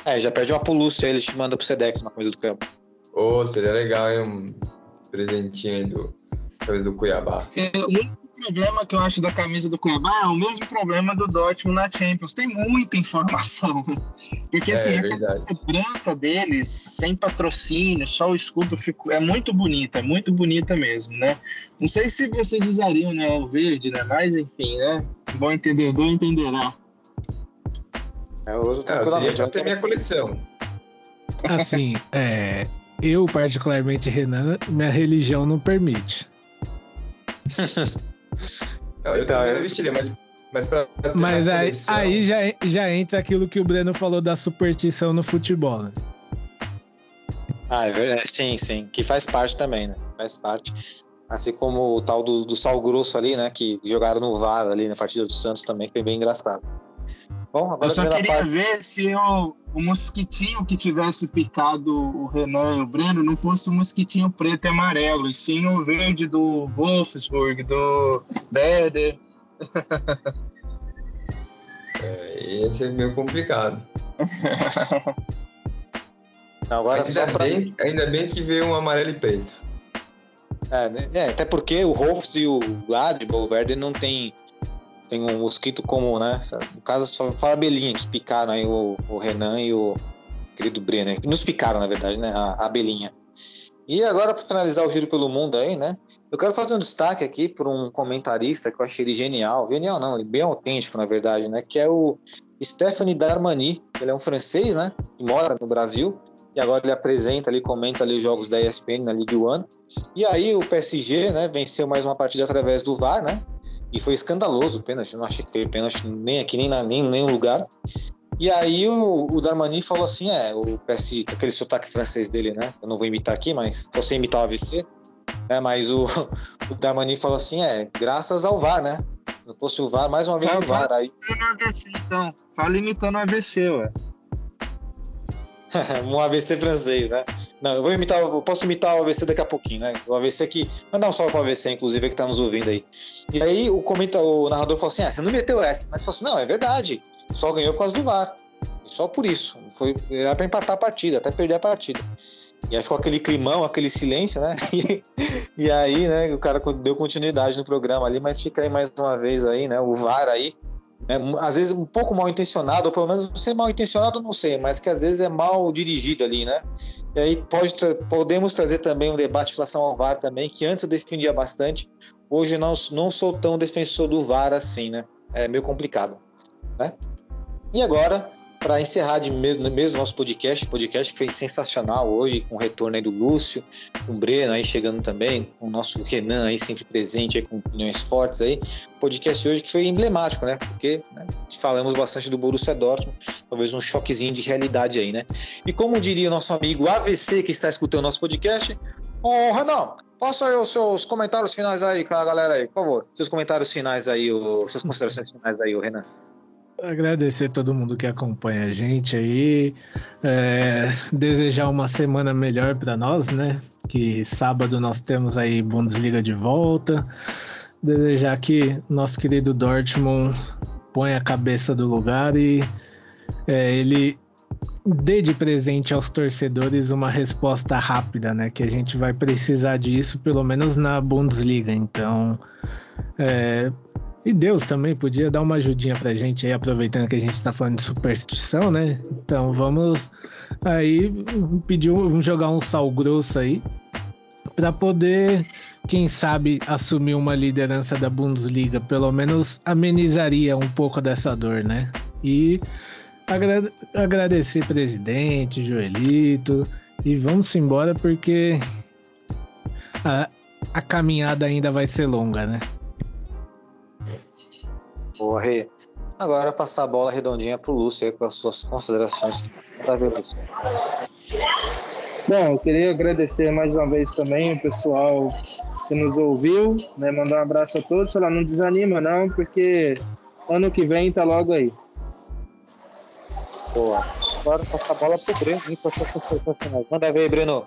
É, já pede uma polúcia aí, ele te manda pro Sedex uma camisa do Cuiabá. Ô, oh, seria legal, hein? Um presentinho aí do, camisa do Cuiabá. É, o único problema que eu acho da camisa do Cuiabá é o mesmo problema do Dortmund na Champions. Tem muita informação. Porque assim, é, a camisa branca deles, sem patrocínio, só o escudo ficou. É muito bonita, muito bonita mesmo, né? Não sei se vocês usariam né, o verde, né? Mas enfim, né? Bom entendedor entenderá. É, eu uso tranquilamente. É, eu tenho minha coleção. Assim, é, eu particularmente, Renan, minha religião não permite eu então, eu vestiria, mas, mas pra. Mas aí, aí já, já entra aquilo que o Breno falou da superstição no futebol, né? Ah, é verdade. Sim, sim. Que faz parte também, né? Faz parte. Assim como o tal do, do Sal Grosso ali, né? Que jogaram no VAR ali na partida do Santos também, foi bem engraçado. Bom, agora Eu só queria parte... ver se o, o mosquitinho que tivesse picado o Renan e o Breno não fosse o mosquitinho preto e amarelo, e sim o verde do Wolfsburg, do Werder. é, esse é meio complicado. agora ainda, pra... bem, ainda bem que veio um amarelo e preto. É, né? é, até porque o Wolfs e o Gladbach, o Werder não tem tem um mosquito comum, né? No caso, só fala abelhinha, que picaram aí o, o Renan e o querido Brenner. Nos picaram, na verdade, né? A, a abelhinha. E agora, para finalizar o giro pelo mundo aí, né? Eu quero fazer um destaque aqui por um comentarista que eu achei ele genial. Genial não, ele bem autêntico, na verdade, né? Que é o Stephanie Darmani. Ele é um francês, né? Que mora no Brasil. E agora ele apresenta ali, comenta ali os jogos da ESPN na Ligue One. E aí o PSG, né? Venceu mais uma partida através do VAR, né? E foi escandaloso o pênalti. Não achei que foi pênalti nem aqui, nem, na, nem em nenhum lugar. E aí o, o Darmani falou assim: é, o PS, aquele sotaque francês dele, né? Eu não vou imitar aqui, mas sem imitar o AVC. Né? Mas o, o Darmani falou assim: é, graças ao VAR, né? Se não fosse o VAR, mais uma vez o VAR. Aí... AVC, então. Fala imitando o AVC, ué. um AVC francês, né? Não, eu vou imitar, eu posso imitar o AVC daqui a pouquinho, né? O AVC que. Mandar um salve pro AVC, inclusive, que tá nos ouvindo aí. E aí o, comenta, o narrador falou assim: ah, você não meteu essa. Mas ele falou assim: não, é verdade. Só ganhou por causa do VAR. Só por isso. Foi, era pra empatar a partida, até perder a partida. E aí ficou aquele climão, aquele silêncio, né? E, e, aí, né, o cara deu continuidade no programa ali, mas fica aí mais uma vez aí, né? O VAR aí, né, às vezes um pouco mal intencionado, ou pelo menos ser mal intencionado, não sei, mas que às vezes é mal dirigido ali, né? E aí pode tra podemos trazer também um debate em relação ao VAR também, que antes eu defendia bastante, hoje não, não sou tão defensor do VAR assim, né? É meio complicado, né? E agora para encerrar de mesmo, mesmo nosso podcast, o podcast foi sensacional hoje, com o retorno aí do Lúcio, com o Breno aí chegando também, com o nosso Renan aí sempre presente aí, com opiniões fortes aí. Podcast hoje que foi emblemático, né? Porque né, falamos bastante do Borussia Dortmund, talvez um choquezinho de realidade aí, né? E como diria o nosso amigo AVC que está escutando nosso podcast, Ô, Renan, faça aí os seus comentários finais aí com a galera aí, por favor. Seus comentários finais aí, suas considerações finais aí, o Renan. Agradecer todo mundo que acompanha a gente aí, é, desejar uma semana melhor para nós, né? Que sábado nós temos aí Bundesliga de volta. Desejar que nosso querido Dortmund ponha a cabeça do lugar e é, ele dê de presente aos torcedores uma resposta rápida, né? Que a gente vai precisar disso, pelo menos na Bundesliga. Então, é, e Deus também podia dar uma ajudinha pra gente aí, aproveitando que a gente tá falando de superstição, né? Então vamos aí pedir, vamos jogar um sal grosso aí para poder, quem sabe, assumir uma liderança da Bundesliga, pelo menos amenizaria um pouco dessa dor, né? E agra agradecer presidente, Joelito, e vamos embora porque a, a caminhada ainda vai ser longa, né? Boa, Rê. Agora passar a bola redondinha para o Lúcio aí, com as suas considerações. Bom, eu queria agradecer mais uma vez também o pessoal que nos ouviu, né? Mandar um abraço a todos. Sei lá, não desanima não, porque ano que vem tá logo aí. Boa. Agora passar a bola pro Breno, com as. Manda ver, Breno.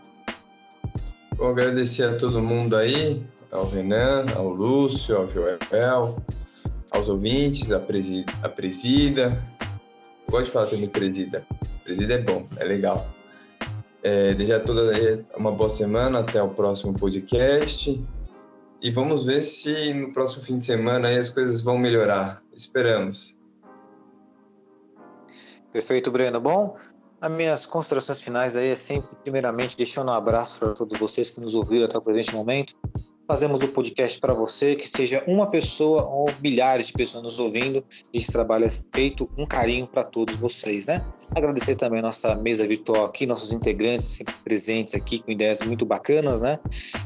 Vou agradecer a todo mundo aí, ao Renan, ao Lúcio, ao Joel, aos ouvintes, a, presi a presida. Eu gosto de falar também presida. Presida é bom, é legal. É, desejar toda uma boa semana, até o próximo podcast. E vamos ver se no próximo fim de semana as coisas vão melhorar. Esperamos. Perfeito, Breno. Bom, as minhas considerações finais aí é sempre, primeiramente, deixando um abraço para todos vocês que nos ouviram até o presente momento fazemos o podcast para você, que seja uma pessoa ou milhares de pessoas nos ouvindo. Esse trabalho é feito com carinho para todos vocês, né? Agradecer também a nossa mesa virtual aqui, nossos integrantes sempre presentes aqui com ideias muito bacanas, né?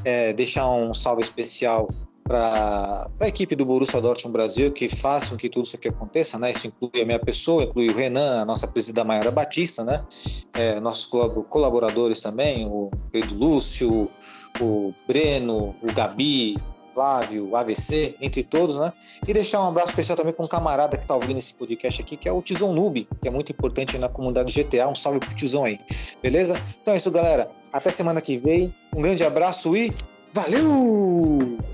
É, deixar um salve especial para a equipe do Borussia Dortmund Brasil, que faz com que tudo isso aqui aconteça, né? Isso inclui a minha pessoa, inclui o Renan, a nossa presidenta Maiara Batista, né? É, nossos colaboradores também, o querido Lúcio, o Breno, o Gabi, Flávio, AVC, entre todos, né? E deixar um abraço especial também para um camarada que está ouvindo esse podcast aqui, que é o Tizão Noob, que é muito importante na comunidade GTA. Um salve pro Tizão aí, beleza? Então é isso, galera. Até semana que vem. Um grande abraço e valeu!